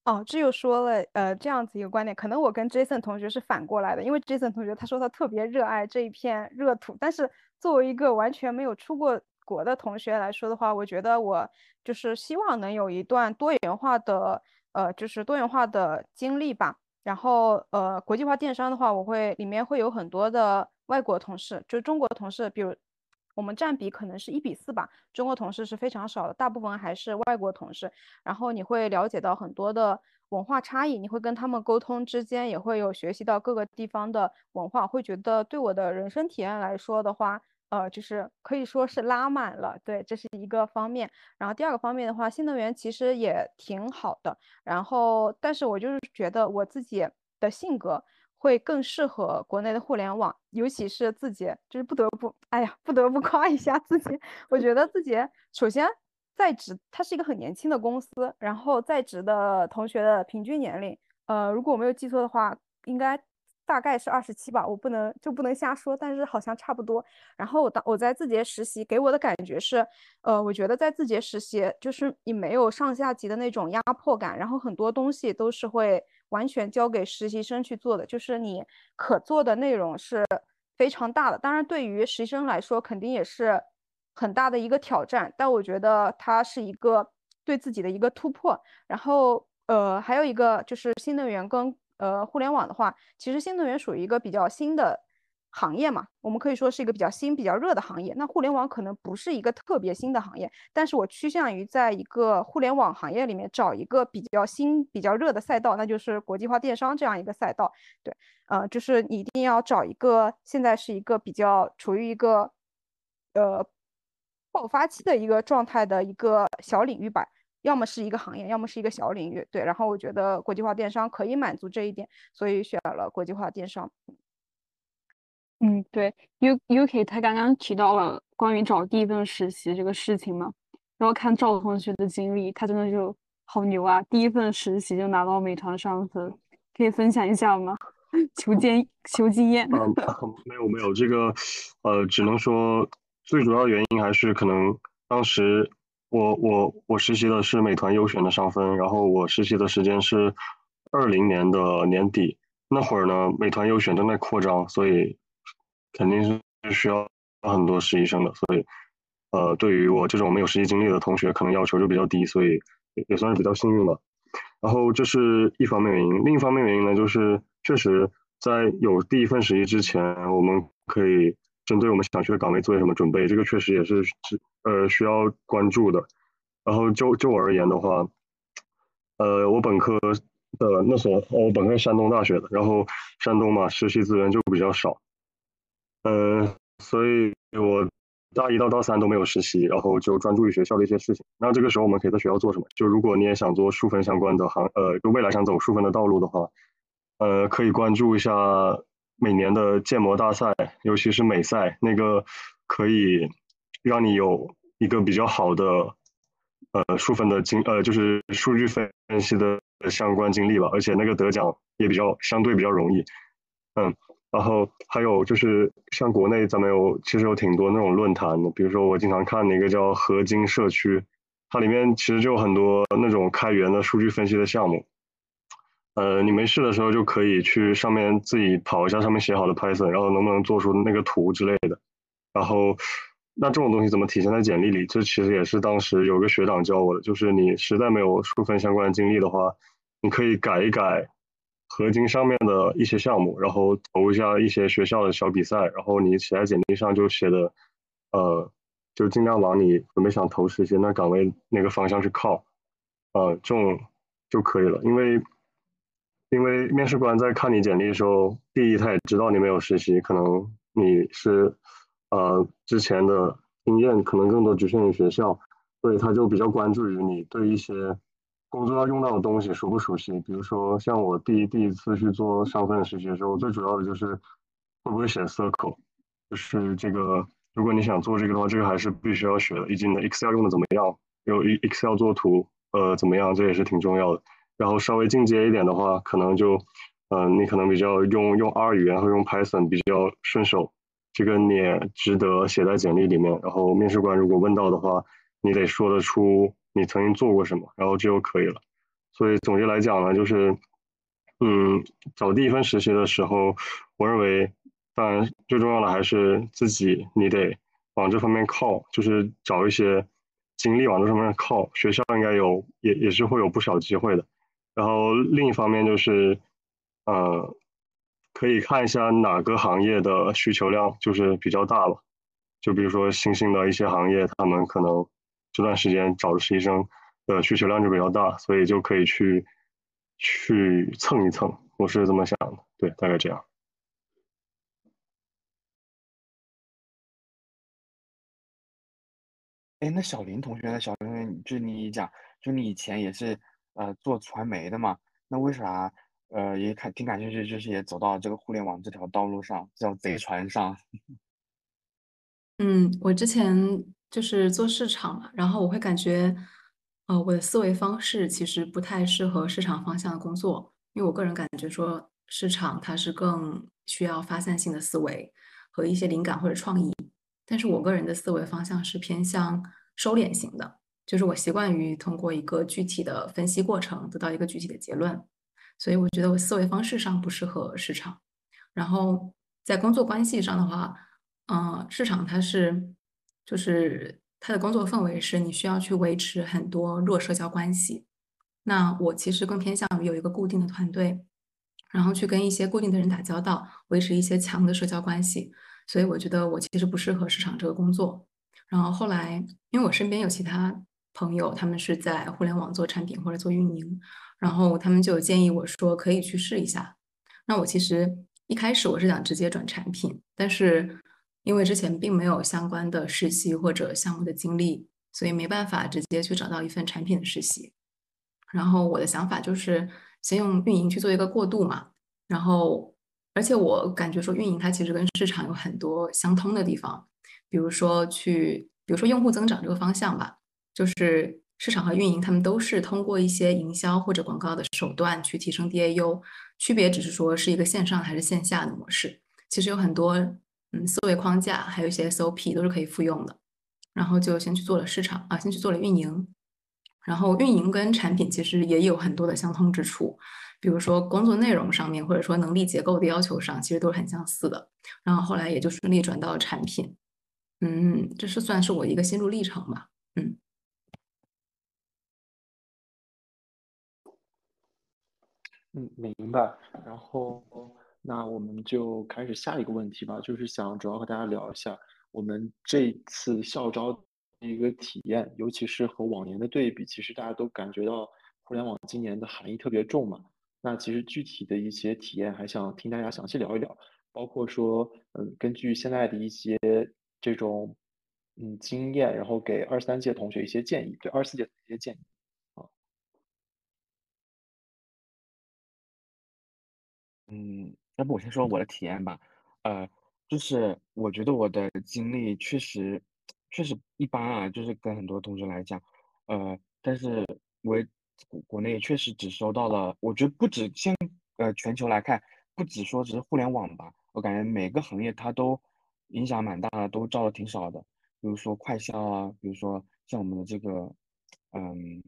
哦，这又说了，呃，这样子一个观点，可能我跟 Jason 同学是反过来的，因为 Jason 同学他说他特别热爱这一片热土，但是作为一个完全没有出过。国的同学来说的话，我觉得我就是希望能有一段多元化的，呃，就是多元化的经历吧。然后，呃，国际化电商的话，我会里面会有很多的外国同事，就中国同事，比如我们占比可能是一比四吧，中国同事是非常少的，大部分还是外国同事。然后你会了解到很多的文化差异，你会跟他们沟通之间也会有学习到各个地方的文化，会觉得对我的人生体验来说的话。呃，就是可以说是拉满了，对，这是一个方面。然后第二个方面的话，新能源其实也挺好的。然后，但是我就是觉得我自己的性格会更适合国内的互联网，尤其是字节，就是不得不，哎呀，不得不 夸一下字节。我觉得字节首先在职，它是一个很年轻的公司，然后在职的同学的平均年龄，呃，如果我没有记错的话，应该。大概是二十七吧，我不能就不能瞎说，但是好像差不多。然后我当我在字节实习，给我的感觉是，呃，我觉得在字节实习就是你没有上下级的那种压迫感，然后很多东西都是会完全交给实习生去做的，就是你可做的内容是非常大的。当然，对于实习生来说，肯定也是很大的一个挑战，但我觉得它是一个对自己的一个突破。然后，呃，还有一个就是新能源跟。呃，互联网的话，其实新能源属于一个比较新的行业嘛，我们可以说是一个比较新、比较热的行业。那互联网可能不是一个特别新的行业，但是我趋向于在一个互联网行业里面找一个比较新、比较热的赛道，那就是国际化电商这样一个赛道。对，呃，就是你一定要找一个现在是一个比较处于一个呃爆发期的一个状态的一个小领域吧。要么是一个行业，要么是一个小领域，对。然后我觉得国际化电商可以满足这一点，所以选了国际化电商。嗯，对，U U K 他刚刚提到了关于找第一份实习这个事情嘛，然后看赵同学的经历，他真的就好牛啊！第一份实习就拿到美团上分，可以分享一下吗？求经求经验。嗯，没有没有，这个呃，只能说最主要原因还是可能当时我我我实习的是美团优选的上分，然后我实习的时间是二零年的年底，那会儿呢，美团优选正在扩张，所以肯定是需要很多实习生的，所以呃，对于我这种没有实习经历的同学，可能要求就比较低，所以也也算是比较幸运吧。然后这是一方面原因，另一方面原因呢，就是确实在有第一份实习之前，我们可以针对我们想去的岗位做些什么准备，这个确实也是是呃需要关注的。然后就就我而言的话，呃，我本科的那所我本科是山东大学的，然后山东嘛，实习资源就比较少，嗯，所以我。大一到大三都没有实习，然后就专注于学校的一些事情。那这个时候我们可以在学校做什么？就如果你也想做数分相关的行，呃，就未来想走数分的道路的话，呃，可以关注一下每年的建模大赛，尤其是美赛，那个可以让你有一个比较好的呃数分的经，呃，就是数据分析的相关经历吧。而且那个得奖也比较相对比较容易，嗯。然后还有就是像国内咱们有其实有挺多那种论坛的，比如说我经常看那个叫合金社区，它里面其实就有很多那种开源的数据分析的项目。呃，你没事的时候就可以去上面自己跑一下上面写好的 Python，然后能不能做出那个图之类的。然后那这种东西怎么体现在简历里？这其实也是当时有个学长教我的，就是你实在没有数分相关的经历的话，你可以改一改。合金上面的一些项目，然后投一下一些学校的小比赛，然后你写在简历上就写的，呃，就尽量往你准备想投实习那岗位那个方向去靠，呃，这种就可以了。因为，因为面试官在看你简历的时候，第一他也知道你没有实习，可能你是，呃，之前的经验可能更多局限于学校，所以他就比较关注于你对一些。工作要用到的东西熟不熟悉？比如说，像我第一第一次去做上份实习的时候，最主要的就是会不会写 circle，就是这个，如果你想做这个的话，这个还是必须要学的。以及你的 Excel 用的怎么样？有 Excel 做图，呃，怎么样？这也是挺重要的。然后稍微进阶一点的话，可能就，嗯，你可能比较用用 R 语言和用 Python 比较顺手，这个你也值得写在简历里面。然后面试官如果问到的话，你得说得出。你曾经做过什么，然后这就可以了。所以总结来讲呢，就是，嗯，找第一份实习的时候，我认为，当然最重要的还是自己，你得往这方面靠，就是找一些经历往这上面靠。学校应该有，也也是会有不少机会的。然后另一方面就是，呃，可以看一下哪个行业的需求量就是比较大了。就比如说新兴的一些行业，他们可能。这段时间找的实习生的需求量就比较大，所以就可以去去蹭一蹭，我是这么想的，对，大概这样。哎，那小林同学呢？小林同学，就你讲，就你以前也是呃做传媒的嘛？那为啥呃也感挺感兴趣，就是也走到这个互联网这条道路上，这条贼船上？嗯，我之前。就是做市场嘛，然后我会感觉，呃，我的思维方式其实不太适合市场方向的工作，因为我个人感觉说，市场它是更需要发散性的思维和一些灵感或者创意，但是我个人的思维方向是偏向收敛型的，就是我习惯于通过一个具体的分析过程得到一个具体的结论，所以我觉得我思维方式上不适合市场，然后在工作关系上的话，嗯，市场它是。就是它的工作氛围是你需要去维持很多弱社交关系，那我其实更偏向于有一个固定的团队，然后去跟一些固定的人打交道，维持一些强的社交关系。所以我觉得我其实不适合市场这个工作。然后后来，因为我身边有其他朋友，他们是在互联网做产品或者做运营，然后他们就建议我说可以去试一下。那我其实一开始我是想直接转产品，但是。因为之前并没有相关的实习或者项目的经历，所以没办法直接去找到一份产品的实习。然后我的想法就是先用运营去做一个过渡嘛。然后，而且我感觉说运营它其实跟市场有很多相通的地方，比如说去，比如说用户增长这个方向吧，就是市场和运营他们都是通过一些营销或者广告的手段去提升 DAU，区别只是说是一个线上还是线下的模式。其实有很多嗯思维框架，还有一些 SOP 都是可以复用的。然后就先去做了市场啊，先去做了运营。然后运营跟产品其实也有很多的相通之处，比如说工作内容上面，或者说能力结构的要求上，其实都是很相似的。然后后来也就顺利转到了产品。嗯，这是算是我一个心路历程吧。嗯。嗯，明白。然后，那我们就开始下一个问题吧，就是想主要和大家聊一下我们这次校招的一个体验，尤其是和往年的对比，其实大家都感觉到互联网今年的含义特别重嘛。那其实具体的一些体验，还想听大家详细聊一聊，包括说，嗯，根据现在的一些这种嗯经验，然后给二三届同学一些建议，对二四届一些建议。嗯，要不我先说我的体验吧。呃，就是我觉得我的经历确实确实一般啊，就是跟很多同学来讲，呃，但是我国国内确实只收到了，我觉得不止现呃全球来看，不止说只是互联网吧，我感觉每个行业它都影响蛮大的，都招的挺少的。比如说快销啊，比如说像我们的这个嗯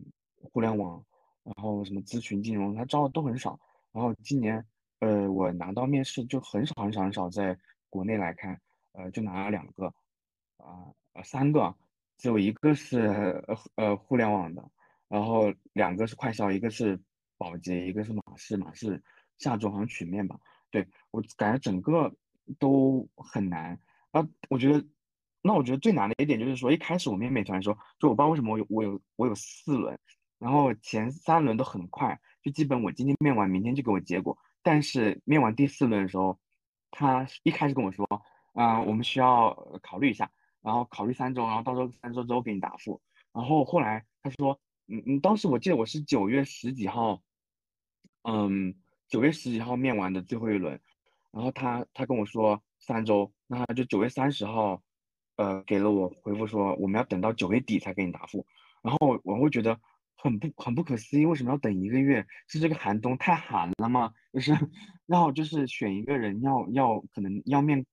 互联网，然后什么咨询金融，它招的都很少。然后今年。呃，我拿到面试就很少很少很少，在国内来看，呃，就拿了两个，啊呃三个，只有一个是呃互联网的，然后两个是快销，一个是保洁，一个是马氏，马氏下周好像取面吧，对我感觉整个都很难啊，我觉得，那我觉得最难的一点就是说，一开始我面美团的时候，就我不知道为什么我有我有我有四轮，然后前三轮都很快，就基本我今天面完，明天就给我结果。但是面完第四轮的时候，他一开始跟我说，啊，我们需要考虑一下，然后考虑三周，然后到时候三周之后给你答复。然后后来他说，嗯嗯，当时我记得我是九月十几号，嗯，九月十几号面完的最后一轮，然后他他跟我说三周，那就九月三十号，呃，给了我回复说我们要等到九月底才给你答复。然后我会觉得。很不很不可思议，为什么要等一个月？是这个寒冬太寒了吗？就是要就是选一个人要要可能要面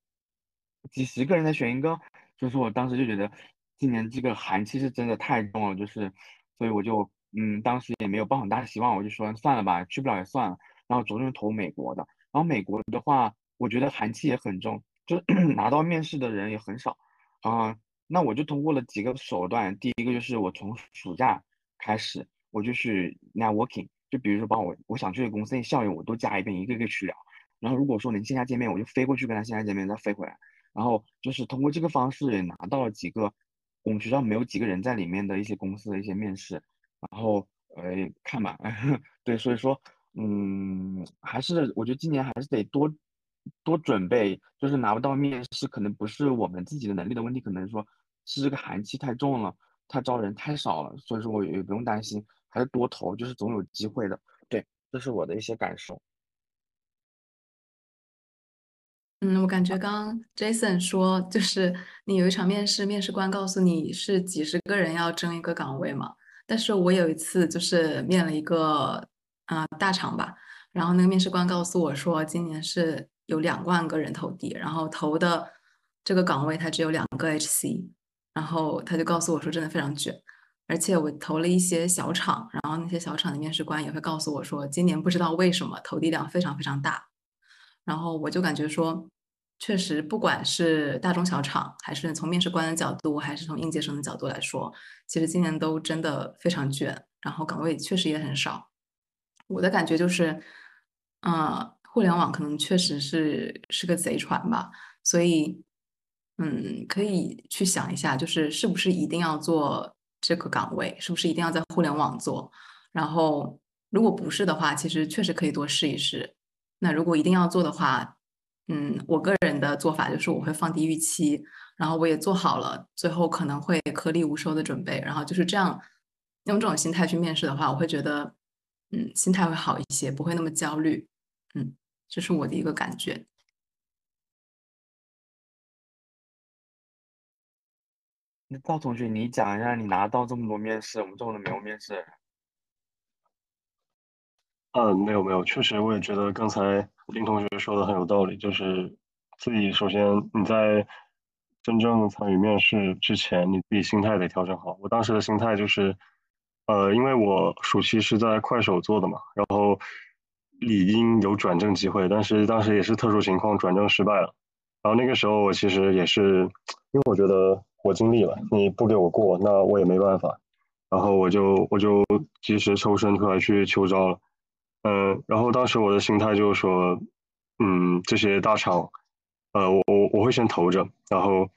几十个人再选一个，就是我当时就觉得今年这个寒气是真的太重了，就是所以我就嗯当时也没有抱很大的希望，我就说算了吧，去不了也算了，然后着重投美国的。然后美国的话，我觉得寒气也很重，就 拿到面试的人也很少啊。那我就通过了几个手段，第一个就是我从暑假。开始我就去 networking，就比如说把我我想去的公司的校友我都加一遍，一个一个去聊。然后如果说能线下见面，我就飞过去跟他线下见面，再飞回来。然后就是通过这个方式也拿到了几个我们学校没有几个人在里面的一些公司的一些面试。然后呃看吧，对，所以说嗯还是我觉得今年还是得多多准备，就是拿不到面试可能不是我们自己的能力的问题，可能说是这个寒气太重了。他招人太少了，所以说我也不用担心，还是多投，就是总有机会的。对，这是我的一些感受。嗯，我感觉刚 Jason 说，就是你有一场面试，面试官告诉你是几十个人要争一个岗位嘛。但是我有一次就是面了一个啊大厂吧，然后那个面试官告诉我说，今年是有两万个人投递，然后投的这个岗位它只有两个 HC。然后他就告诉我说，真的非常卷，而且我投了一些小厂，然后那些小厂的面试官也会告诉我说，今年不知道为什么投递量非常非常大。然后我就感觉说，确实不管是大中小厂，还是从面试官的角度，还是从应届生的角度来说，其实今年都真的非常卷，然后岗位确实也很少。我的感觉就是，嗯，互联网可能确实是是个贼船吧，所以。嗯，可以去想一下，就是是不是一定要做这个岗位，是不是一定要在互联网做？然后，如果不是的话，其实确实可以多试一试。那如果一定要做的话，嗯，我个人的做法就是我会放低预期，然后我也做好了最后可能会颗粒无收的准备，然后就是这样用这种心态去面试的话，我会觉得，嗯，心态会好一些，不会那么焦虑。嗯，这是我的一个感觉。那赵同学，你讲一下，你拿到这么多面试，我们这么多没有面试。嗯，没有没有，确实我也觉得刚才林同学说的很有道理，就是自己首先你在真正参与面试之前，你自己心态得调整好。我当时的心态就是，呃，因为我暑期是在快手做的嘛，然后理应有转正机会，但是当时也是特殊情况，转正失败了。然后那个时候我其实也是，因为我觉得我尽力了，你不给我过，那我也没办法。然后我就我就及时抽身出来去秋招了。嗯，然后当时我的心态就是说，嗯，这些大厂，呃，我我我会先投着，然后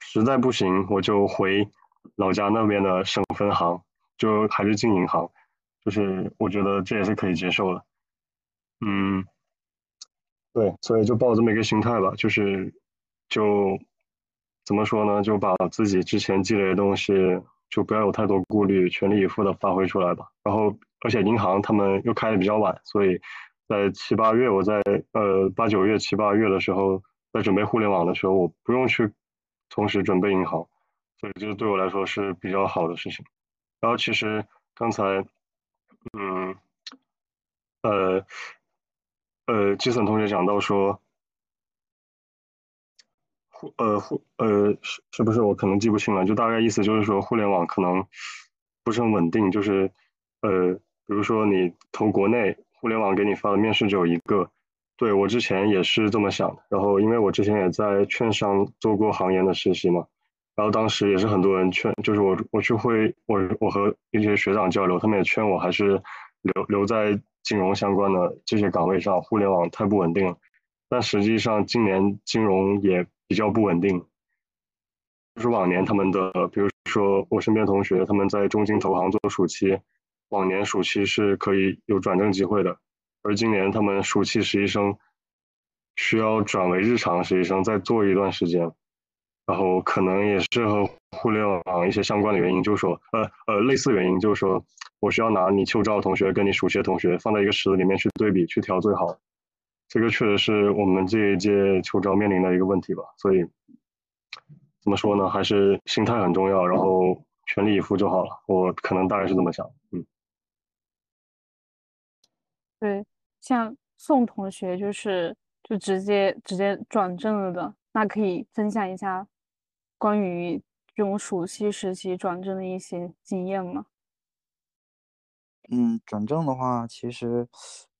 实在不行我就回老家那边的省分行，就还是进银行，就是我觉得这也是可以接受的。嗯，对，所以就抱这么一个心态吧，就是就怎么说呢，就把自己之前积累的东西。就不要有太多顾虑，全力以赴的发挥出来吧。然后，而且银行他们又开的比较晚，所以在七八月，我在呃八九月、七八月的时候，在准备互联网的时候，我不用去同时准备银行，所以这个对我来说是比较好的事情。然后，其实刚才，嗯，呃，呃，基森同学讲到说。互呃互呃是是不是我可能记不清了？就大概意思就是说，互联网可能不是很稳定。就是呃，比如说你投国内，互联网给你发的面试只有一个。对我之前也是这么想的。然后因为我之前也在券商做过行业的实习嘛，然后当时也是很多人劝，就是我我去会我我和一些学长交流，他们也劝我还是留留在金融相关的这些岗位上，互联网太不稳定了。但实际上今年金融也。比较不稳定，就是往年他们的，比如说我身边同学，他们在中金投行做暑期，往年暑期是可以有转正机会的，而今年他们暑期实习生需要转为日常实习生，再做一段时间，然后可能也是和互联网一些相关的原因，就是说，呃呃，类似原因，就是说我需要拿你秋招同学跟你暑期同学放在一个池子里面去对比，去挑最好。这个确实是我们这一届秋招面临的一个问题吧，所以怎么说呢，还是心态很重要，然后全力以赴就好了。我可能大概是这么想，嗯。对，像宋同学就是就直接直接转正了的，那可以分享一下关于这种暑期实习转正的一些经验吗？嗯，转正的话，其实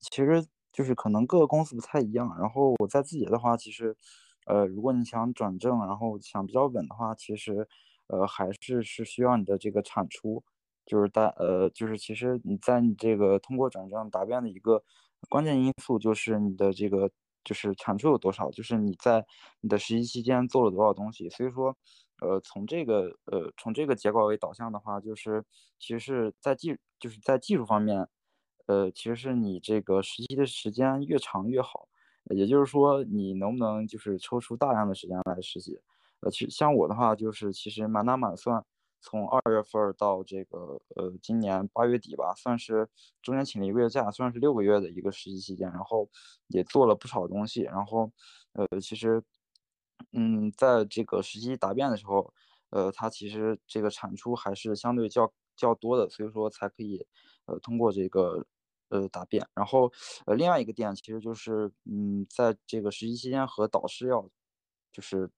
其实。就是可能各个公司不太一样，然后我在自己的话，其实，呃，如果你想转正，然后想比较稳的话，其实，呃，还是是需要你的这个产出，就是大，呃，就是其实你在你这个通过转正答辩的一个关键因素，就是你的这个就是产出有多少，就是你在你的实习期间做了多少东西。所以说，呃，从这个呃从这个结果为导向的话，就是其实是在技就是在技术方面。呃，其实是你这个实习的时间越长越好，也就是说，你能不能就是抽出大量的时间来实习？呃，其实像我的话，就是其实满打满算，从二月份到这个呃今年八月底吧，算是中间请了一个月假，算是六个月的一个实习期间，然后也做了不少东西，然后呃，其实嗯，在这个实习答辩的时候，呃，它其实这个产出还是相对较较多的，所以说才可以呃通过这个。呃，答辩，然后，呃，另外一个点其实就是，嗯，在这个实习期间和导师要，就是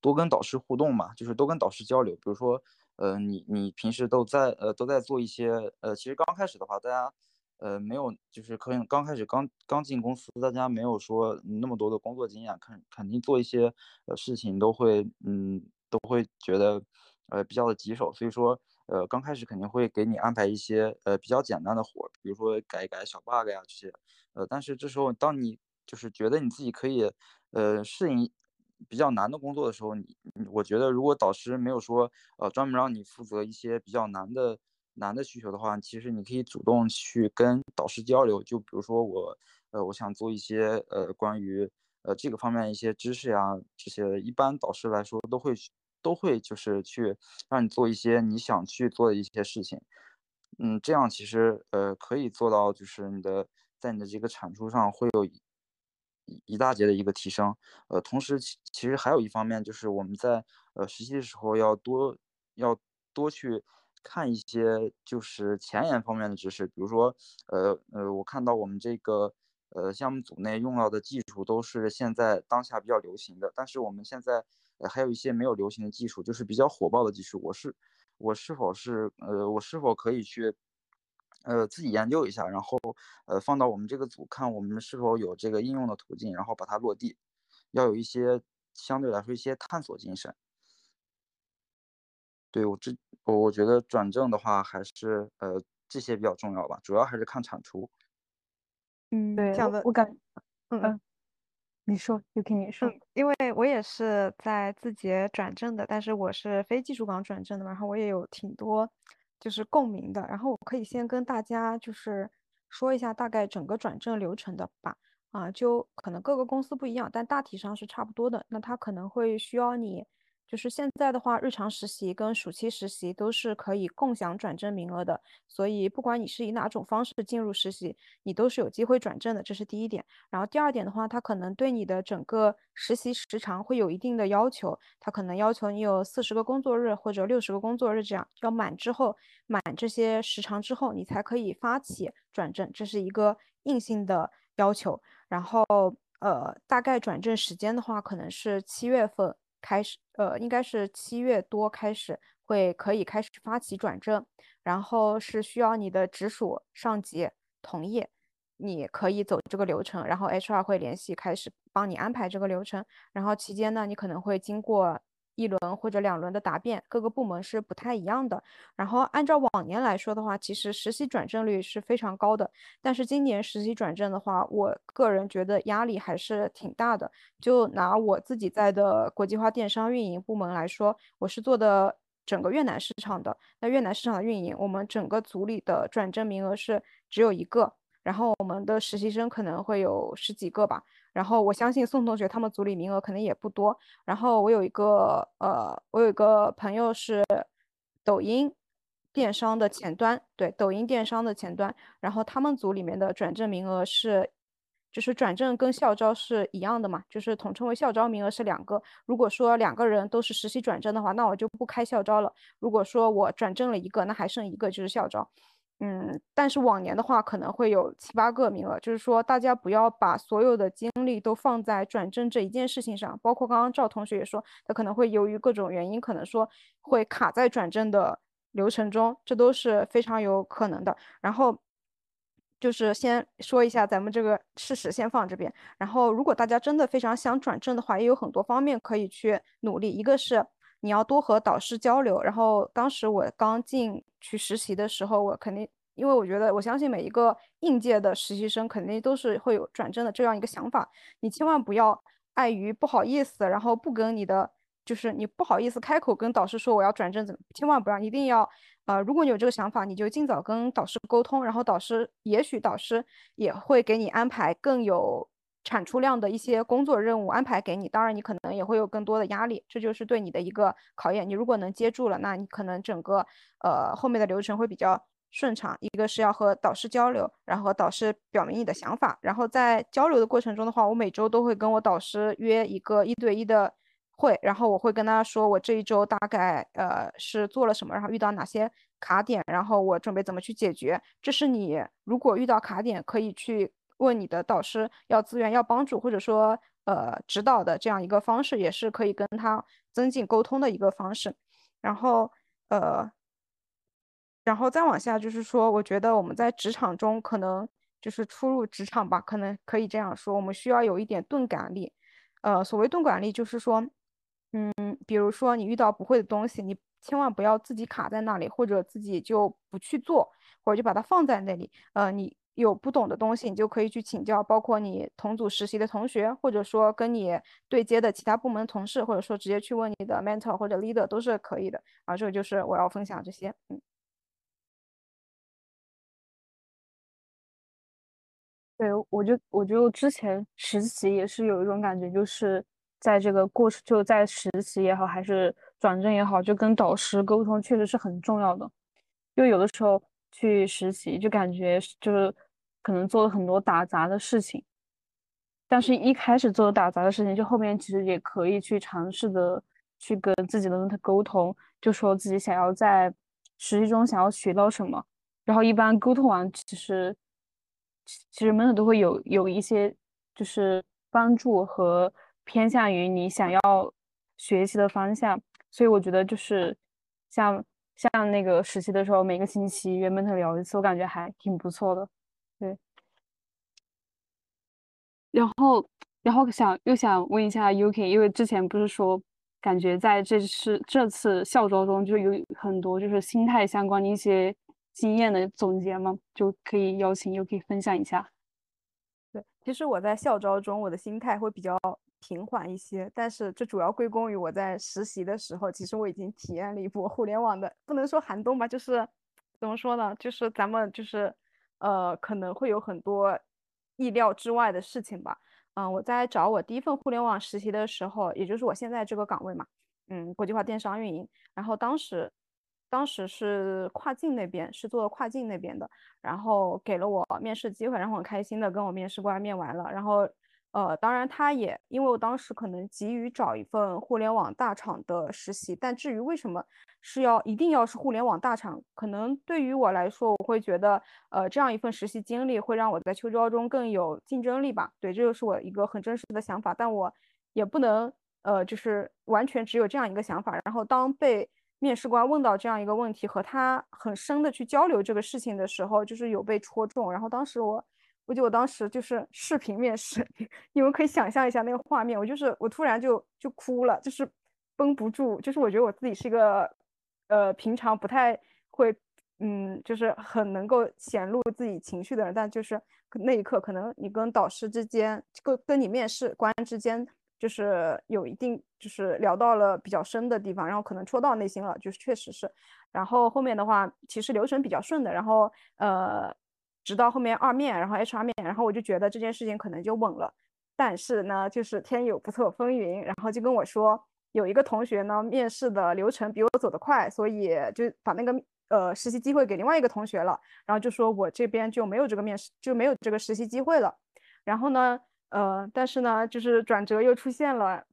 多跟导师互动嘛，就是多跟导师交流。比如说，呃，你你平时都在呃都在做一些，呃，其实刚开始的话，大家，呃，没有，就是可能刚开始刚刚进公司，大家没有说那么多的工作经验，肯肯定做一些呃事情都会，嗯，都会觉得，呃，比较的棘手，所以说。呃，刚开始肯定会给你安排一些呃比较简单的活，比如说改一改小 bug 呀这些，呃，但是这时候当你就是觉得你自己可以呃适应比较难的工作的时候，你我觉得如果导师没有说呃专门让你负责一些比较难的难的需求的话，其实你可以主动去跟导师交流，就比如说我呃我想做一些呃关于呃这个方面一些知识呀这些，一般导师来说都会。都会就是去让你做一些你想去做的一些事情，嗯，这样其实呃可以做到就是你的在你的这个产出上会有一一大截的一个提升，呃，同时其其实还有一方面就是我们在呃实习的时候要多要多去看一些就是前沿方面的知识，比如说，呃呃，我看到我们这个呃项目组内用到的技术都是现在当下比较流行的，但是我们现在呃还有一些没有流行的技术，就是比较火爆的技术，我是我是否是呃我是否可以去呃自己研究一下，然后呃放到我们这个组看我们是否有这个应用的途径，然后把它落地，要有一些相对来说一些探索精神。对我这我我觉得转正的话还是呃这些比较重要吧，主要还是看产出。嗯，对，我感，嗯嗯，你说，就听你说。因为我也是在字节转正的，但是我是非技术岗转正的嘛，然后我也有挺多就是共鸣的，然后我可以先跟大家就是说一下大概整个转正流程的吧。啊，就可能各个公司不一样，但大体上是差不多的。那他可能会需要你。就是现在的话，日常实习跟暑期实习都是可以共享转正名额的，所以不管你是以哪种方式进入实习，你都是有机会转正的，这是第一点。然后第二点的话，他可能对你的整个实习时长会有一定的要求，他可能要求你有四十个工作日或者六十个工作日这样，要满之后满这些时长之后，你才可以发起转正，这是一个硬性的要求。然后呃，大概转正时间的话，可能是七月份。开始，呃，应该是七月多开始会可以开始发起转正，然后是需要你的直属上级同意，你可以走这个流程，然后 HR 会联系开始帮你安排这个流程，然后期间呢，你可能会经过。一轮或者两轮的答辩，各个部门是不太一样的。然后按照往年来说的话，其实实习转正率是非常高的。但是今年实习转正的话，我个人觉得压力还是挺大的。就拿我自己在的国际化电商运营部门来说，我是做的整个越南市场的。那越南市场的运营，我们整个组里的转正名额是只有一个，然后我们的实习生可能会有十几个吧。然后我相信宋同学他们组里名额可能也不多。然后我有一个呃，我有一个朋友是抖音电商的前端，对，抖音电商的前端。然后他们组里面的转正名额是，就是转正跟校招是一样的嘛，就是统称为校招名额是两个。如果说两个人都是实习转正的话，那我就不开校招了。如果说我转正了一个，那还剩一个就是校招。嗯，但是往年的话可能会有七八个名额，就是说大家不要把所有的精力都放在转正这一件事情上。包括刚刚赵同学也说，他可能会由于各种原因，可能说会卡在转正的流程中，这都是非常有可能的。然后就是先说一下咱们这个事实，先放这边。然后如果大家真的非常想转正的话，也有很多方面可以去努力。一个是。你要多和导师交流。然后当时我刚进去实习的时候，我肯定，因为我觉得我相信每一个应届的实习生肯定都是会有转正的这样一个想法。你千万不要碍于不好意思，然后不跟你的，就是你不好意思开口跟导师说我要转正，怎么？千万不要，一定要，呃，如果你有这个想法，你就尽早跟导师沟通，然后导师也许导师也会给你安排更有。产出量的一些工作任务安排给你，当然你可能也会有更多的压力，这就是对你的一个考验。你如果能接住了，那你可能整个呃后面的流程会比较顺畅。一个是要和导师交流，然后和导师表明你的想法，然后在交流的过程中的话，我每周都会跟我导师约一个一对一的会，然后我会跟他说我这一周大概呃是做了什么，然后遇到哪些卡点，然后我准备怎么去解决。这是你如果遇到卡点可以去。问你的导师要资源、要帮助，或者说呃指导的这样一个方式，也是可以跟他增进沟通的一个方式。然后呃，然后再往下就是说，我觉得我们在职场中可能就是初入职场吧，可能可以这样说，我们需要有一点钝感力。呃，所谓钝感力，就是说，嗯，比如说你遇到不会的东西，你千万不要自己卡在那里，或者自己就不去做，或者就把它放在那里。呃，你。有不懂的东西，你就可以去请教，包括你同组实习的同学，或者说跟你对接的其他部门同事，或者说直接去问你的 mentor 或者 leader 都是可以的。然后这个就是我要分享这些，嗯。对，我就我就之前实习也是有一种感觉，就是在这个过程，就在实习也好，还是转正也好，就跟导师沟通确实是很重要的，因为有的时候。去实习就感觉就是可能做了很多打杂的事情，但是一开始做的打杂的事情，就后面其实也可以去尝试的去跟自己的 mentor 沟通，就说自己想要在实习中想要学到什么，然后一般沟通完，其实其实 mentor 都会有有一些就是帮助和偏向于你想要学习的方向，所以我觉得就是像像那个实习的时候，每个星期约 mentor 聊一次，我感觉还挺不错的，对。然后，然后想又想问一下 UK，因为之前不是说感觉在这次这次校招中就有很多就是心态相关的一些经验的总结吗？就可以邀请 UK 分享一下。对，其实我在校招中，我的心态会比较平缓一些，但是这主要归功于我在实习的时候，其实我已经体验了一波互联网的，不能说寒冬吧，就是怎么说呢？就是咱们就是呃，可能会有很多。意料之外的事情吧，嗯，我在找我第一份互联网实习的时候，也就是我现在这个岗位嘛，嗯，国际化电商运营，然后当时，当时是跨境那边是做跨境那边的，然后给了我面试机会，然后很开心的跟我面试官面完了，然后。呃，当然，他也因为我当时可能急于找一份互联网大厂的实习，但至于为什么是要一定要是互联网大厂，可能对于我来说，我会觉得，呃，这样一份实习经历会让我在秋招中更有竞争力吧。对，这就是我一个很真实的想法，但我也不能，呃，就是完全只有这样一个想法。然后当被面试官问到这样一个问题，和他很深的去交流这个事情的时候，就是有被戳中。然后当时我。我记得我当时就是视频面试，你们可以想象一下那个画面，我就是我突然就就哭了，就是绷不住，就是我觉得我自己是一个呃平常不太会嗯，就是很能够显露自己情绪的人，但就是那一刻可能你跟导师之间，跟跟你面试官之间，就是有一定就是聊到了比较深的地方，然后可能戳到内心了，就是确实是，然后后面的话其实流程比较顺的，然后呃。直到后面二面，然后 HR 面，然后我就觉得这件事情可能就稳了。但是呢，就是天有不测风云，然后就跟我说，有一个同学呢面试的流程比我走得快，所以就把那个呃实习机会给另外一个同学了。然后就说我这边就没有这个面试，就没有这个实习机会了。然后呢，呃，但是呢，就是转折又出现了。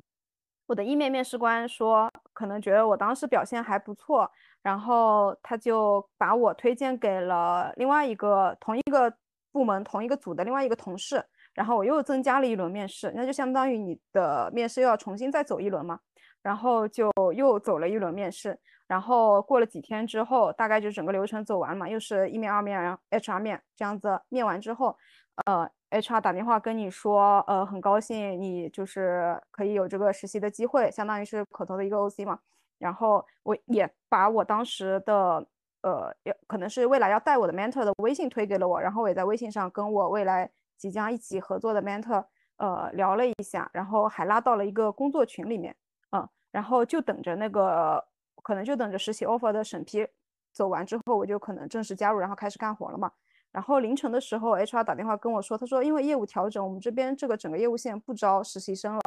我的一面面试官说，可能觉得我当时表现还不错，然后他就把我推荐给了另外一个同一个部门、同一个组的另外一个同事，然后我又增加了一轮面试，那就相当于你的面试又要重新再走一轮嘛，然后就又走了一轮面试，然后过了几天之后，大概就整个流程走完嘛，又是一面、二面，然后 HR 面这样子面完之后，呃。HR 打电话跟你说，呃，很高兴你就是可以有这个实习的机会，相当于是口头的一个 OC 嘛。然后我也把我当时的，呃，要可能是未来要带我的 mentor 的微信推给了我，然后我也在微信上跟我未来即将一起合作的 mentor，呃，聊了一下，然后还拉到了一个工作群里面，嗯，然后就等着那个，可能就等着实习 offer 的审批走完之后，我就可能正式加入，然后开始干活了嘛。然后凌晨的时候，HR 打电话跟我说，他说因为业务调整，我们这边这个整个业务线不招实习生了，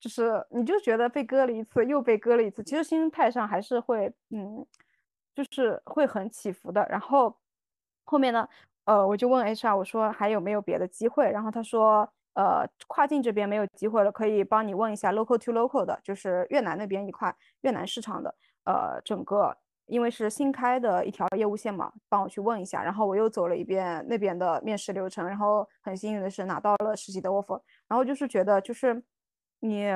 就是你就觉得被割了一次，又被割了一次，其实心态上还是会，嗯，就是会很起伏的。然后后面呢，呃，我就问 HR，我说还有没有别的机会？然后他说，呃，跨境这边没有机会了，可以帮你问一下 local to local 的，就是越南那边一块越南市场的，呃，整个。因为是新开的一条业务线嘛，帮我去问一下，然后我又走了一遍那边的面试流程，然后很幸运的是拿到了实习的 offer，然后就是觉得就是你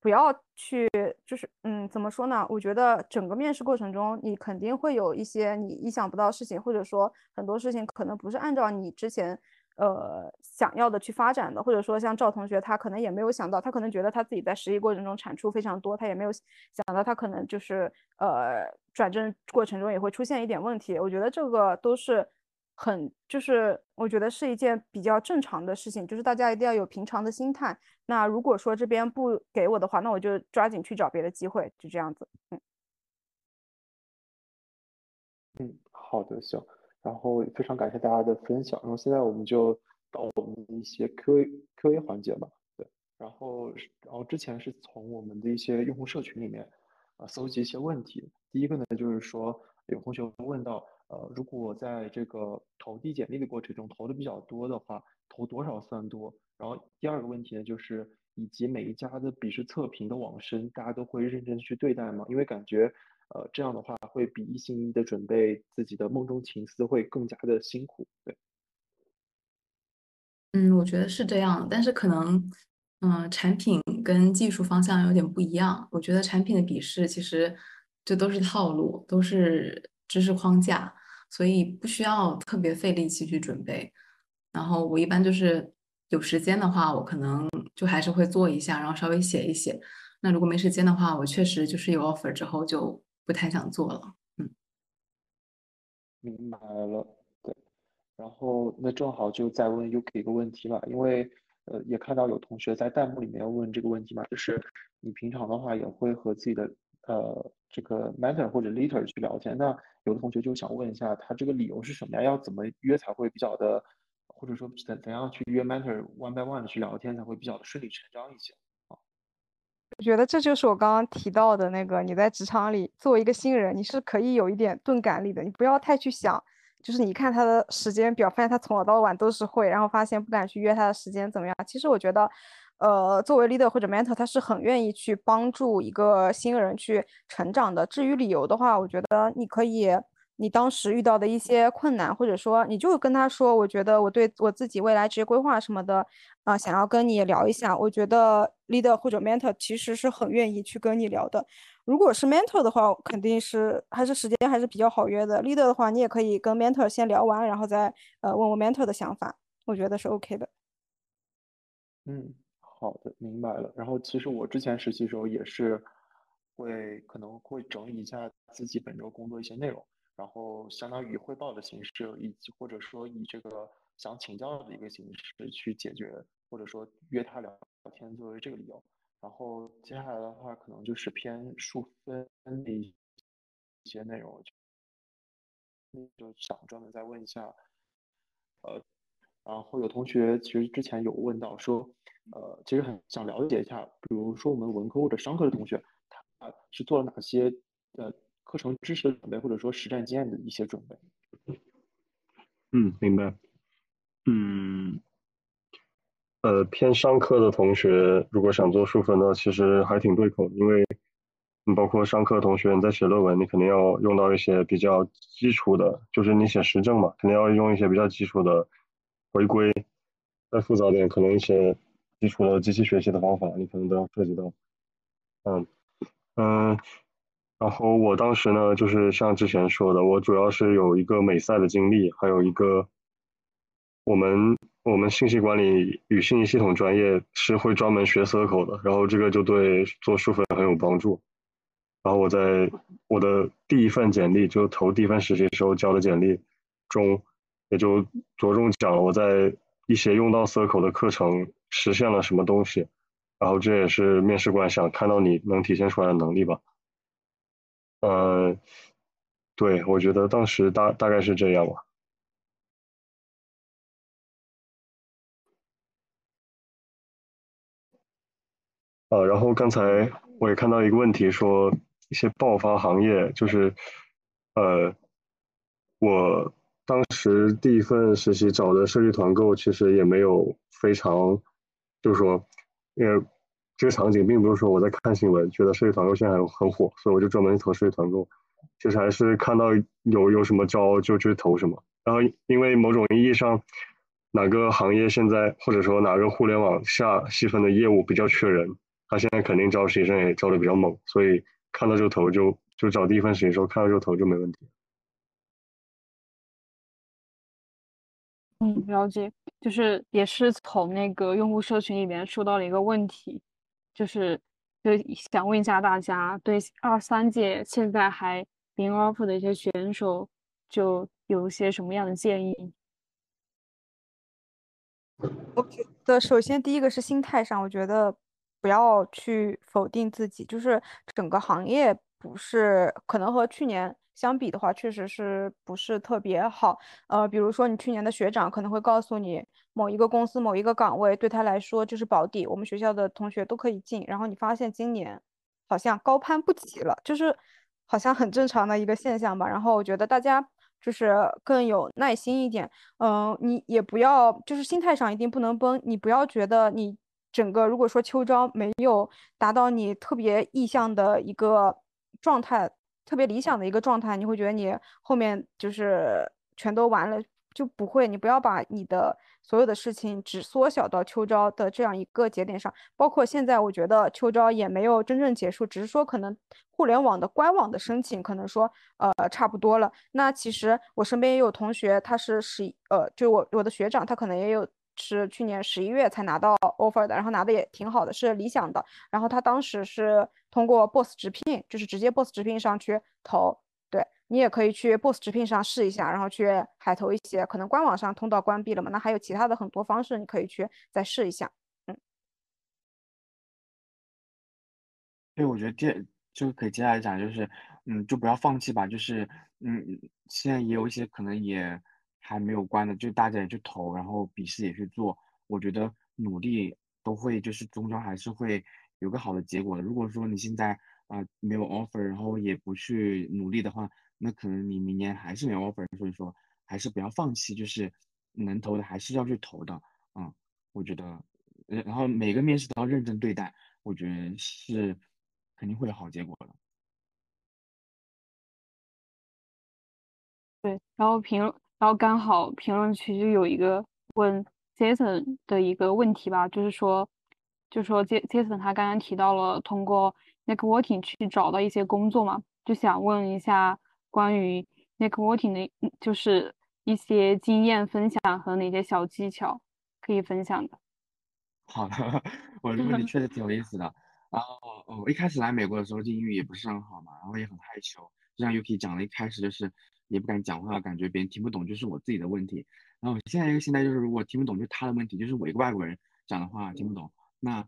不要去，就是嗯，怎么说呢？我觉得整个面试过程中，你肯定会有一些你意想不到事情，或者说很多事情可能不是按照你之前。呃，想要的去发展的，或者说像赵同学，他可能也没有想到，他可能觉得他自己在实习过程中产出非常多，他也没有想到他可能就是呃转正过程中也会出现一点问题。我觉得这个都是很，就是我觉得是一件比较正常的事情，就是大家一定要有平常的心态。那如果说这边不给我的话，那我就抓紧去找别的机会，就这样子。嗯，嗯，好的，行。然后非常感谢大家的分享，然后现在我们就到我们的一些 Q A Q A 环节吧。对，然后然后之前是从我们的一些用户社群里面啊搜集一些问题。第一个呢就是说有同学问到，呃，如果在这个投递简历的过程中投的比较多的话，投多少算多？然后第二个问题呢就是以及每一家的笔试测评的网申，大家都会认真去对待吗？因为感觉呃，这样的话会比一心一意的准备自己的梦中情思会更加的辛苦。对，嗯，我觉得是这样，但是可能，嗯，产品跟技术方向有点不一样。我觉得产品的笔试其实这都是套路，都是知识框架，所以不需要特别费力气去准备。然后我一般就是有时间的话，我可能就还是会做一下，然后稍微写一写。那如果没时间的话，我确实就是有 offer 之后就不太想做了。嗯，明白了。对，然后那正好就再问 UK 一个问题吧，因为呃也看到有同学在弹幕里面问这个问题嘛，就是你平常的话也会和自己的呃这个 mentor 或者 leader 去聊天，那有的同学就想问一下，他这个理由是什么呀？要怎么约才会比较的？或者说怎怎样去约 mentor one by one 的去聊天才会比较的顺理成章一些？我觉得这就是我刚刚提到的那个，你在职场里作为一个新人，你是可以有一点钝感力的，你不要太去想，就是你看他的时间表，发现他从早到晚都是会，然后发现不敢去约他的时间怎么样？其实我觉得，呃，作为 leader 或者 mentor，他是很愿意去帮助一个新人去成长的。至于理由的话，我觉得你可以。你当时遇到的一些困难，或者说你就跟他说，我觉得我对我自己未来职业规划什么的，啊，想要跟你聊一下。我觉得 leader 或者 mentor 其实是很愿意去跟你聊的。如果是 mentor 的话，肯定是还是时间还是比较好约的。leader 的话，你也可以跟 mentor 先聊完，然后再呃问问 mentor 的想法，我觉得是 OK 的。嗯，好的，明白了。然后其实我之前实习时候也是会可能会整理一下自己本周工作一些内容。然后相当于汇报的形式，以及或者说以这个想请教的一个形式去解决，或者说约他聊天作为这个理由。然后接下来的话，可能就是偏数分的一些内容，就想专门再问一下，呃，然后有同学其实之前有问到说，呃，其实很想了解一下，比如说我们文科或者商科的同学，他是做了哪些呃。课程知识的准备，或者说实战经验的一些准备。嗯，明白。嗯，呃，偏商科的同学，如果想做数分的，其实还挺对口，因为你包括商科同学你在写论文，你肯定要用到一些比较基础的，就是你写实证嘛，肯定要用一些比较基础的回归。再复杂点，可能一些基础的机器学习的方法，你可能都要涉及到。嗯嗯。然后我当时呢，就是像之前说的，我主要是有一个美赛的经历，还有一个我们我们信息管理与信息系统专业是会专门学 Circle 的，然后这个就对做数分很有帮助。然后我在我的第一份简历，就投第一份实习时候交的简历中，也就着重讲了我在一些用到 Circle 的课程实现了什么东西，然后这也是面试官想看到你能体现出来的能力吧。呃，对，我觉得当时大大概是这样吧。呃，然后刚才我也看到一个问题，说一些爆发行业，就是呃，我当时第一份实习找的设计团购，其实也没有非常，就是说，因为。这个场景并不是说我在看新闻，觉得设计团购现在很很火，所以我就专门投设计团购。其实还是看到有有什么招就去投什么。然后因为某种意义上，哪个行业现在或者说哪个互联网下细分的业务比较缺人，他现在肯定招实习生也招的比较猛，所以看到就投，就就找第一份实习生看到就投就没问题。嗯，了解，就是也是从那个用户社群里面收到了一个问题。就是，就想问一下大家，对二三届现在还零 off 的一些选手，就有一些什么样的建议？我觉得，首先第一个是心态上，我觉得不要去否定自己，就是整个行业不是可能和去年。相比的话，确实是不是特别好。呃，比如说你去年的学长可能会告诉你，某一个公司某一个岗位对他来说就是保底，我们学校的同学都可以进。然后你发现今年好像高攀不起了，就是好像很正常的一个现象吧。然后我觉得大家就是更有耐心一点，嗯，你也不要就是心态上一定不能崩，你不要觉得你整个如果说秋招没有达到你特别意向的一个状态。特别理想的一个状态，你会觉得你后面就是全都完了。就不会，你不要把你的所有的事情只缩小到秋招的这样一个节点上。包括现在，我觉得秋招也没有真正结束，只是说可能互联网的官网的申请可能说呃差不多了。那其实我身边也有同学，他是十呃，就我我的学长，他可能也有是去年十一月才拿到 offer 的，然后拿的也挺好的，是理想的。然后他当时是通过 boss 直聘，就是直接 boss 直聘上去投。你也可以去 Boss 直聘上试一下，然后去海投一些，可能官网上通道关闭了嘛，那还有其他的很多方式，你可以去再试一下。嗯，对，我觉得接就可以接下来讲，就是嗯，就不要放弃吧，就是嗯，现在也有一些可能也还没有关的，就大家也去投，然后笔试也去做，我觉得努力都会就是终究还是会有个好的结果的。如果说你现在啊没有 offer，然后也不去努力的话，那可能你明年还是没有 offer，所以说还是不要放弃，就是能投的还是要去投的，嗯，我觉得，然后每个面试都要认真对待，我觉得是肯定会有好结果的。对，然后评，然后刚好评论区就有一个问 Jason 的一个问题吧，就是说，就说 J Jason 他刚刚提到了通过 networking 去找到一些工作嘛，就想问一下。关于 networking 的，就是一些经验分享和哪些小技巧可以分享的。好的，我这个问题确实挺有意思的。然后，我一开始来美国的时候，英语也不是很好嘛，然后也很害羞，就像 UK 讲的，一开始就是也不敢讲话，感觉别人听不懂，就是我自己的问题。然后现在一个心态就是，如果听不懂，就是他的问题，就是我一个外国人讲的话听不懂，那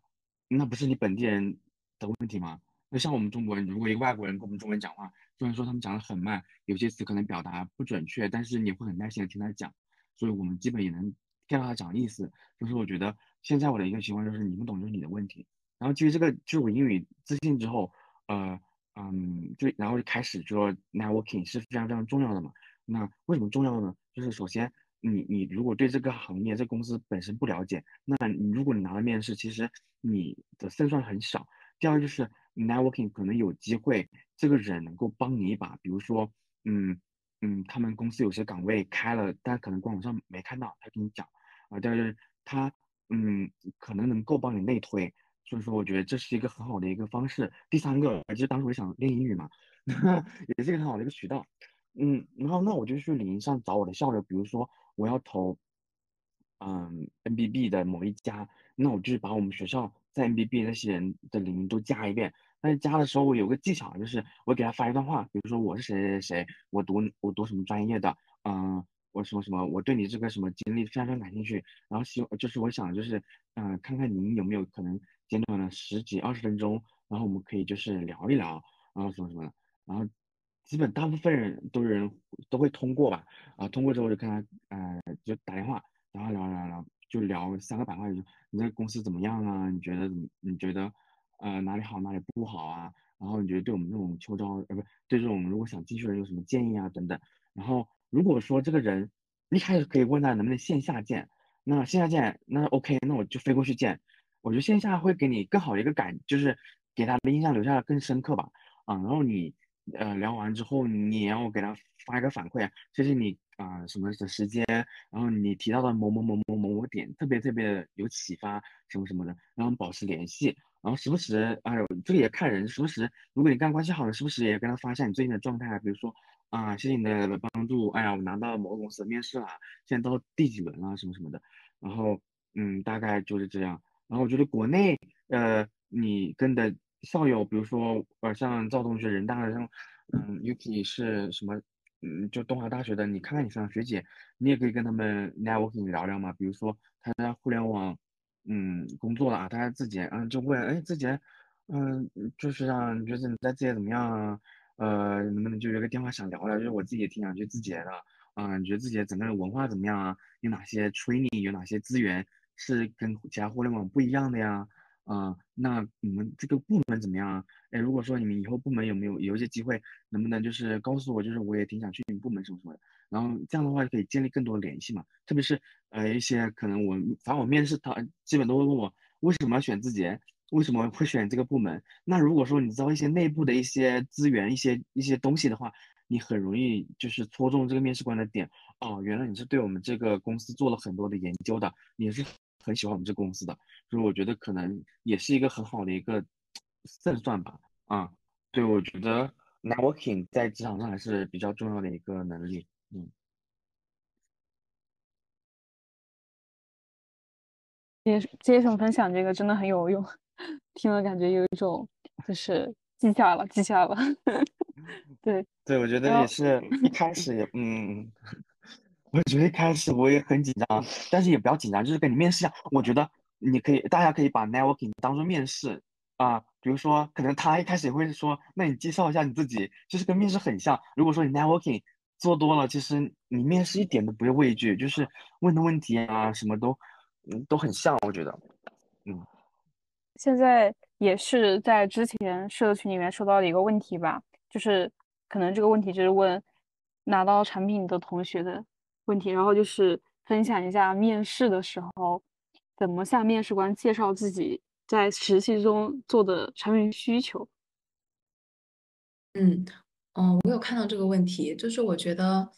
那不是你本地人的问题吗？那像我们中国人，如果一个外国人跟我们中文讲话，虽然说他们讲的很慢，有些词可能表达不准确，但是你会很耐心的听他讲，所以我们基本也能 get 到他讲意思。就是我觉得现在我的一个情况就是你不懂就是你的问题。然后基于这个，就是我英语自信之后，呃，嗯，就然后就开始就说 networking 是非常非常重要的嘛。那为什么重要呢？就是首先你你如果对这个行业、这公司本身不了解，那你如果你拿了面试，其实你的胜算很小。第二就是 networking 可能有机会。这个人能够帮你一把，比如说，嗯嗯，他们公司有些岗位开了，但可能官网上没看到，他跟你讲，啊，但是他，嗯，可能能够帮你内推，所以说我觉得这是一个很好的一个方式。第三个，其实当时我想练英语嘛，也是一个很好的一个渠道，嗯，然后那我就去领英上找我的校友，比如说我要投，嗯，NBB 的某一家，那我就是把我们学校在 NBB 那些人的领英都加一遍。但是加的时候我有个技巧，就是我给他发一段话，比如说我是谁谁谁谁，我读我读什么专业的，嗯，我什么什么，我对你这个什么经历非常非常感兴趣，然后希望就是我想就是，嗯，看看您有没有可能简短的十几二十分钟，然后我们可以就是聊一聊，然后什么什么的，然后基本大部分人都人都会通过吧，啊，通过之后就跟他，呃，就打电话，然后聊聊聊，就聊三个板块，就你这个公司怎么样啊？你觉得怎么？你觉得？呃，哪里好，哪里不好啊？然后你觉得对我们这种秋招，呃，不对这种如果想进去的人有什么建议啊？等等。然后如果说这个人一开始可以问他能不能线下见，那线下见那 OK，那我就飞过去见。我觉得线下会给你更好的一个感，就是给他的印象留下的更深刻吧。啊，然后你呃聊完之后，你要给他发一个反馈，谢谢你啊什么的时间，然后你提到的某某某某某某点特别特别有启发，什么什么的，然后保持联系。然后时不时，哎呦，这个也看人。时不时，如果你跟他关系好的，时不时也跟他发一下你最近的状态，比如说，啊，谢谢你的帮助。哎呀，我拿到某个公司的面试了，现在到第几轮了，什么什么的。然后，嗯，大概就是这样。然后我觉得国内，呃，你跟的校友，比如说，呃，像赵同学，人大的，像，嗯，Yuki 是什么，嗯，就东华大学的，你看看你上学姐，你也可以跟他们 networking 聊聊嘛。比如说他在互联网。嗯，工作了啊，大家自己嗯就问，哎，自己，嗯，就是让你觉得你在自己怎么样啊？呃，能不能就有个电话想聊聊？就是我自己也挺想去自己的，啊，你觉得自己整个文化怎么样啊？有哪些 training，有哪些资源是跟其他互联网不一样的呀？啊，那你们这个部门怎么样啊？哎，如果说你们以后部门有没有有一些机会，能不能就是告诉我，就是我也挺想去你们部门什么什么的。然后这样的话就可以建立更多联系嘛，特别是呃一些可能我反正我面试他基本都会问我为什么要选自己？为什么会选这个部门？那如果说你知道一些内部的一些资源、一些一些东西的话，你很容易就是戳中这个面试官的点。哦，原来你是对我们这个公司做了很多的研究的，你是很喜欢我们这个公司的，就是我觉得可能也是一个很好的一个胜算吧。啊，对，我觉得 networking 在职场上还是比较重要的一个能力。嗯。接接什么分享这个真的很有用，听了感觉有一种就是记下了，记下了。对对，我觉得也是一开始也嗯，我觉得一开始我也很紧张，但是也不要紧张，就是跟你面试一样。我觉得你可以，大家可以把 networking 当做面试啊。比如说，可能他一开始也会说，那你介绍一下你自己，就是跟面试很像。如果说你 networking 做多了，其实你面试一点都不会畏惧，就是问的问题啊什么都。都很像，我觉得，嗯，现在也是在之前社群里面收到的一个问题吧，就是可能这个问题就是问拿到产品的同学的问题，然后就是分享一下面试的时候怎么向面试官介绍自己在实习中做的产品需求。嗯嗯，我有看到这个问题，就是我觉得。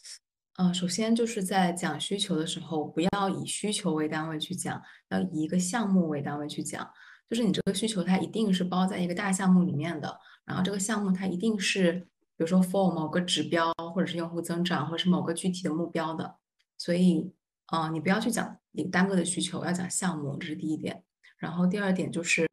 呃，首先就是在讲需求的时候，不要以需求为单位去讲，要以一个项目为单位去讲。就是你这个需求，它一定是包在一个大项目里面的。然后这个项目它一定是，比如说 for 某个指标，或者是用户增长，或者是某个具体的目标的。所以，呃，你不要去讲你单个的需求，要讲项目，这是第一点。然后第二点就是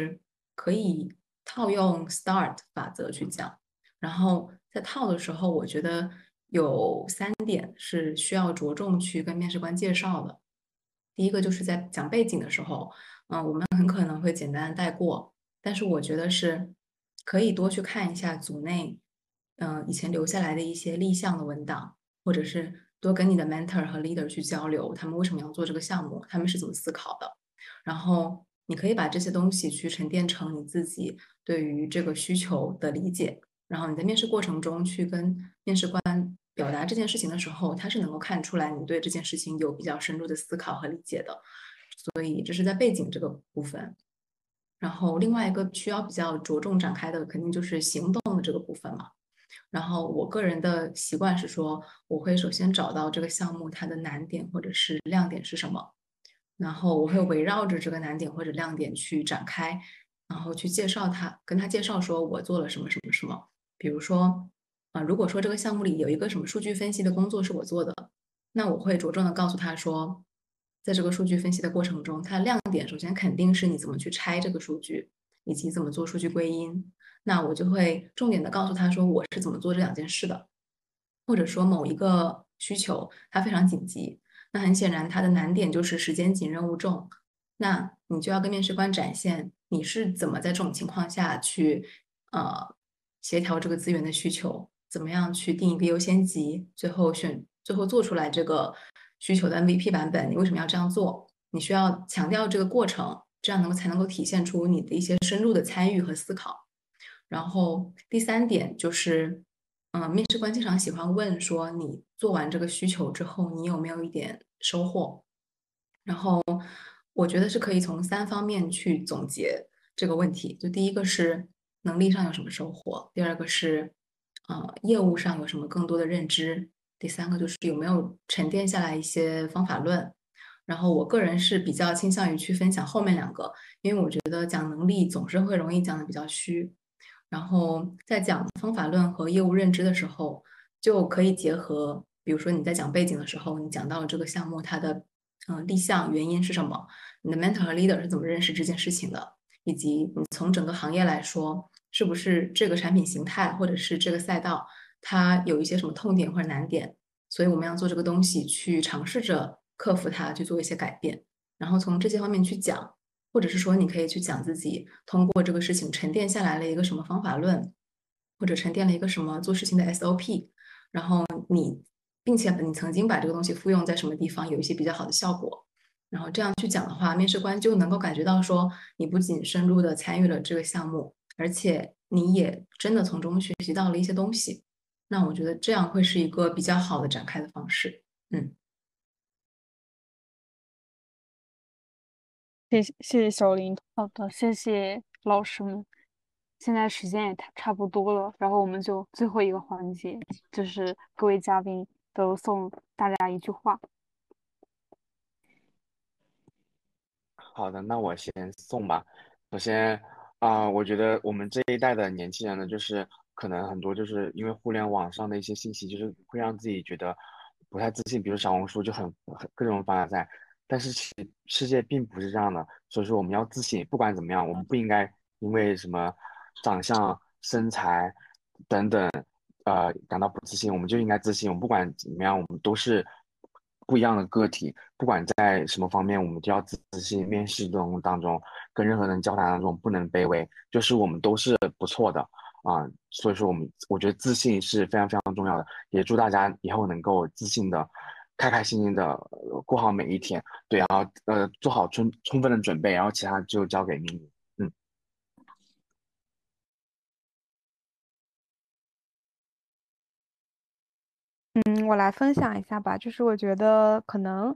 可以套用 START 法则去讲。然后在套的时候，我觉得。有三点是需要着重去跟面试官介绍的。第一个就是在讲背景的时候，嗯，我们很可能会简单带过，但是我觉得是可以多去看一下组内，嗯，以前留下来的一些立项的文档，或者是多跟你的 mentor 和 leader 去交流，他们为什么要做这个项目，他们是怎么思考的。然后你可以把这些东西去沉淀成你自己对于这个需求的理解。然后你在面试过程中去跟面试官表达这件事情的时候，他是能够看出来你对这件事情有比较深入的思考和理解的。所以这是在背景这个部分。然后另外一个需要比较着重展开的，肯定就是行动的这个部分嘛。然后我个人的习惯是说，我会首先找到这个项目它的难点或者是亮点是什么，然后我会围绕着这个难点或者亮点去展开，然后去介绍它，跟他介绍说我做了什么什么什么。比如说，啊，如果说这个项目里有一个什么数据分析的工作是我做的，那我会着重的告诉他说，在这个数据分析的过程中，它的亮点首先肯定是你怎么去拆这个数据，以及怎么做数据归因。那我就会重点的告诉他说，我是怎么做这两件事的。或者说某一个需求它非常紧急，那很显然它的难点就是时间紧、任务重。那你就要跟面试官展现你是怎么在这种情况下去，呃。协调这个资源的需求，怎么样去定一个优先级，最后选最后做出来这个需求的 MVP 版本？你为什么要这样做？你需要强调这个过程，这样能够才能够体现出你的一些深入的参与和思考。然后第三点就是，嗯，面试官经常喜欢问说，你做完这个需求之后，你有没有一点收获？然后我觉得是可以从三方面去总结这个问题。就第一个是。能力上有什么收获？第二个是，呃，业务上有什么更多的认知？第三个就是有没有沉淀下来一些方法论？然后我个人是比较倾向于去分享后面两个，因为我觉得讲能力总是会容易讲的比较虚。然后在讲方法论和业务认知的时候，就可以结合，比如说你在讲背景的时候，你讲到了这个项目它的，嗯，立项原因是什么？你的 mentor 和 leader 是怎么认识这件事情的？以及你从整个行业来说。是不是这个产品形态或者是这个赛道，它有一些什么痛点或者难点？所以我们要做这个东西，去尝试着克服它，去做一些改变。然后从这些方面去讲，或者是说你可以去讲自己通过这个事情沉淀下来了一个什么方法论，或者沉淀了一个什么做事情的 SOP。然后你，并且你曾经把这个东西复用在什么地方，有一些比较好的效果。然后这样去讲的话，面试官就能够感觉到说，你不仅深入的参与了这个项目。而且你也真的从中学习到了一些东西，那我觉得这样会是一个比较好的展开的方式。嗯。谢谢谢小林，好的，谢谢老师们。现在时间也差差不多了，然后我们就最后一个环节，就是各位嘉宾都送大家一句话。好的，那我先送吧。首先啊、我觉得我们这一代的年轻人呢，就是可能很多就是因为互联网上的一些信息，就是会让自己觉得不太自信，比如小红书就很很各种凡尔赛，但是其实世界并不是这样的，所以说我们要自信，不管怎么样，我们不应该因为什么长相、身材等等，呃，感到不自信，我们就应该自信，我们不管怎么样，我们都是不一样的个体，不管在什么方面，我们都要自信。面试中当中，跟任何人交谈当中，不能卑微，就是我们都是不错的啊。所以说，我们我觉得自信是非常非常重要的，也祝大家以后能够自信的、开开心心的过好每一天。对，然后呃做好充充分的准备，然后其他就交给命运。嗯。嗯，我来分享一下吧，就是我觉得可能，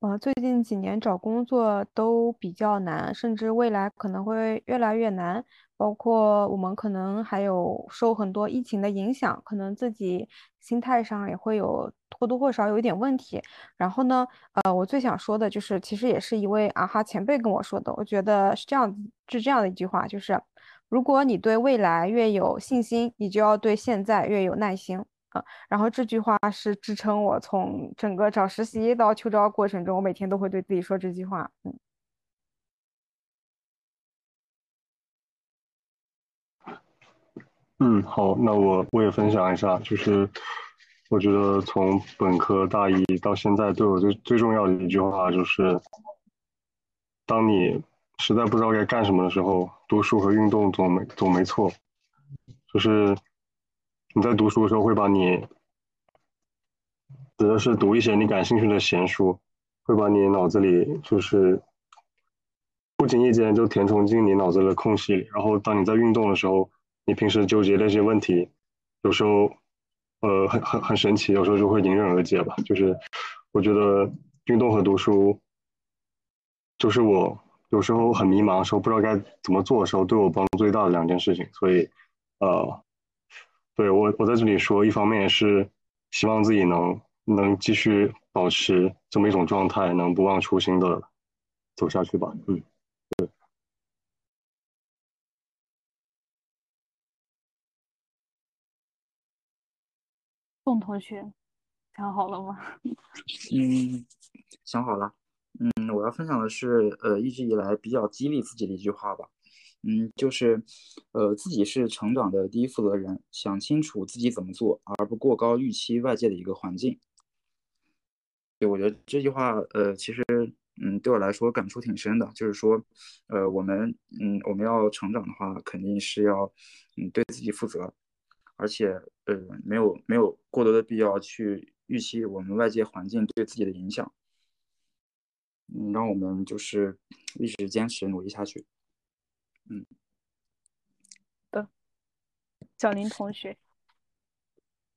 呃，最近几年找工作都比较难，甚至未来可能会越来越难。包括我们可能还有受很多疫情的影响，可能自己心态上也会有或多或少有一点问题。然后呢，呃，我最想说的就是，其实也是一位啊哈前辈跟我说的，我觉得是这样子，是这样的一句话，就是如果你对未来越有信心，你就要对现在越有耐心。啊，然后这句话是支撑我从整个找实习到秋招过程中，我每天都会对自己说这句话。嗯嗯，好，那我我也分享一下，就是我觉得从本科大一到现在，对我最最重要的一句话就是，当你实在不知道该干什么的时候，读书和运动总没总没错。就是你在读书的时候会把你，指的是读一些你感兴趣的闲书，会把你脑子里就是不经意间就填充进你脑子的空隙里，然后当你在运动的时候。你平时纠结那些问题，有时候，呃，很很很神奇，有时候就会迎刃而解吧。就是我觉得运动和读书，就是我有时候很迷茫的时候，不知道该怎么做的时候，对我帮助最大的两件事情。所以，呃，对我我在这里说，一方面是希望自己能能继续保持这么一种状态，能不忘初心的走下去吧。嗯。同学，想好了吗？嗯，想好了。嗯，我要分享的是，呃，一直以来比较激励自己的一句话吧。嗯，就是，呃，自己是成长的第一负责人，想清楚自己怎么做，而不过高预期外界的一个环境。对，我觉得这句话，呃，其实，嗯，对我来说感触挺深的。就是说，呃，我们，嗯，我们要成长的话，肯定是要，嗯，对自己负责。而且，呃，没有没有过多的必要去预期我们外界环境对自己的影响，嗯，让我们就是一直坚持努力下去，嗯。的，小林同学，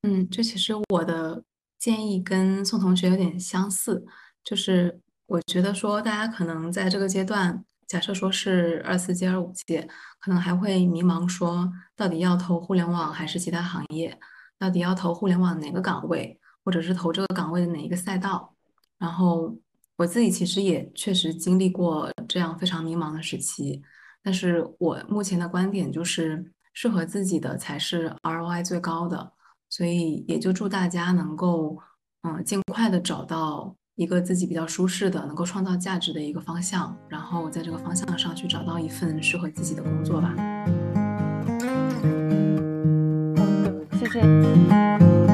嗯，这其实我的建议跟宋同学有点相似，就是我觉得说大家可能在这个阶段。假设说是二四届、二五届，可能还会迷茫，说到底要投互联网还是其他行业？到底要投互联网哪个岗位，或者是投这个岗位的哪一个赛道？然后我自己其实也确实经历过这样非常迷茫的时期，但是我目前的观点就是，适合自己的才是 ROI 最高的，所以也就祝大家能够，嗯，尽快的找到。一个自己比较舒适的、能够创造价值的一个方向，然后在这个方向上去找到一份适合自己的工作吧。谢谢。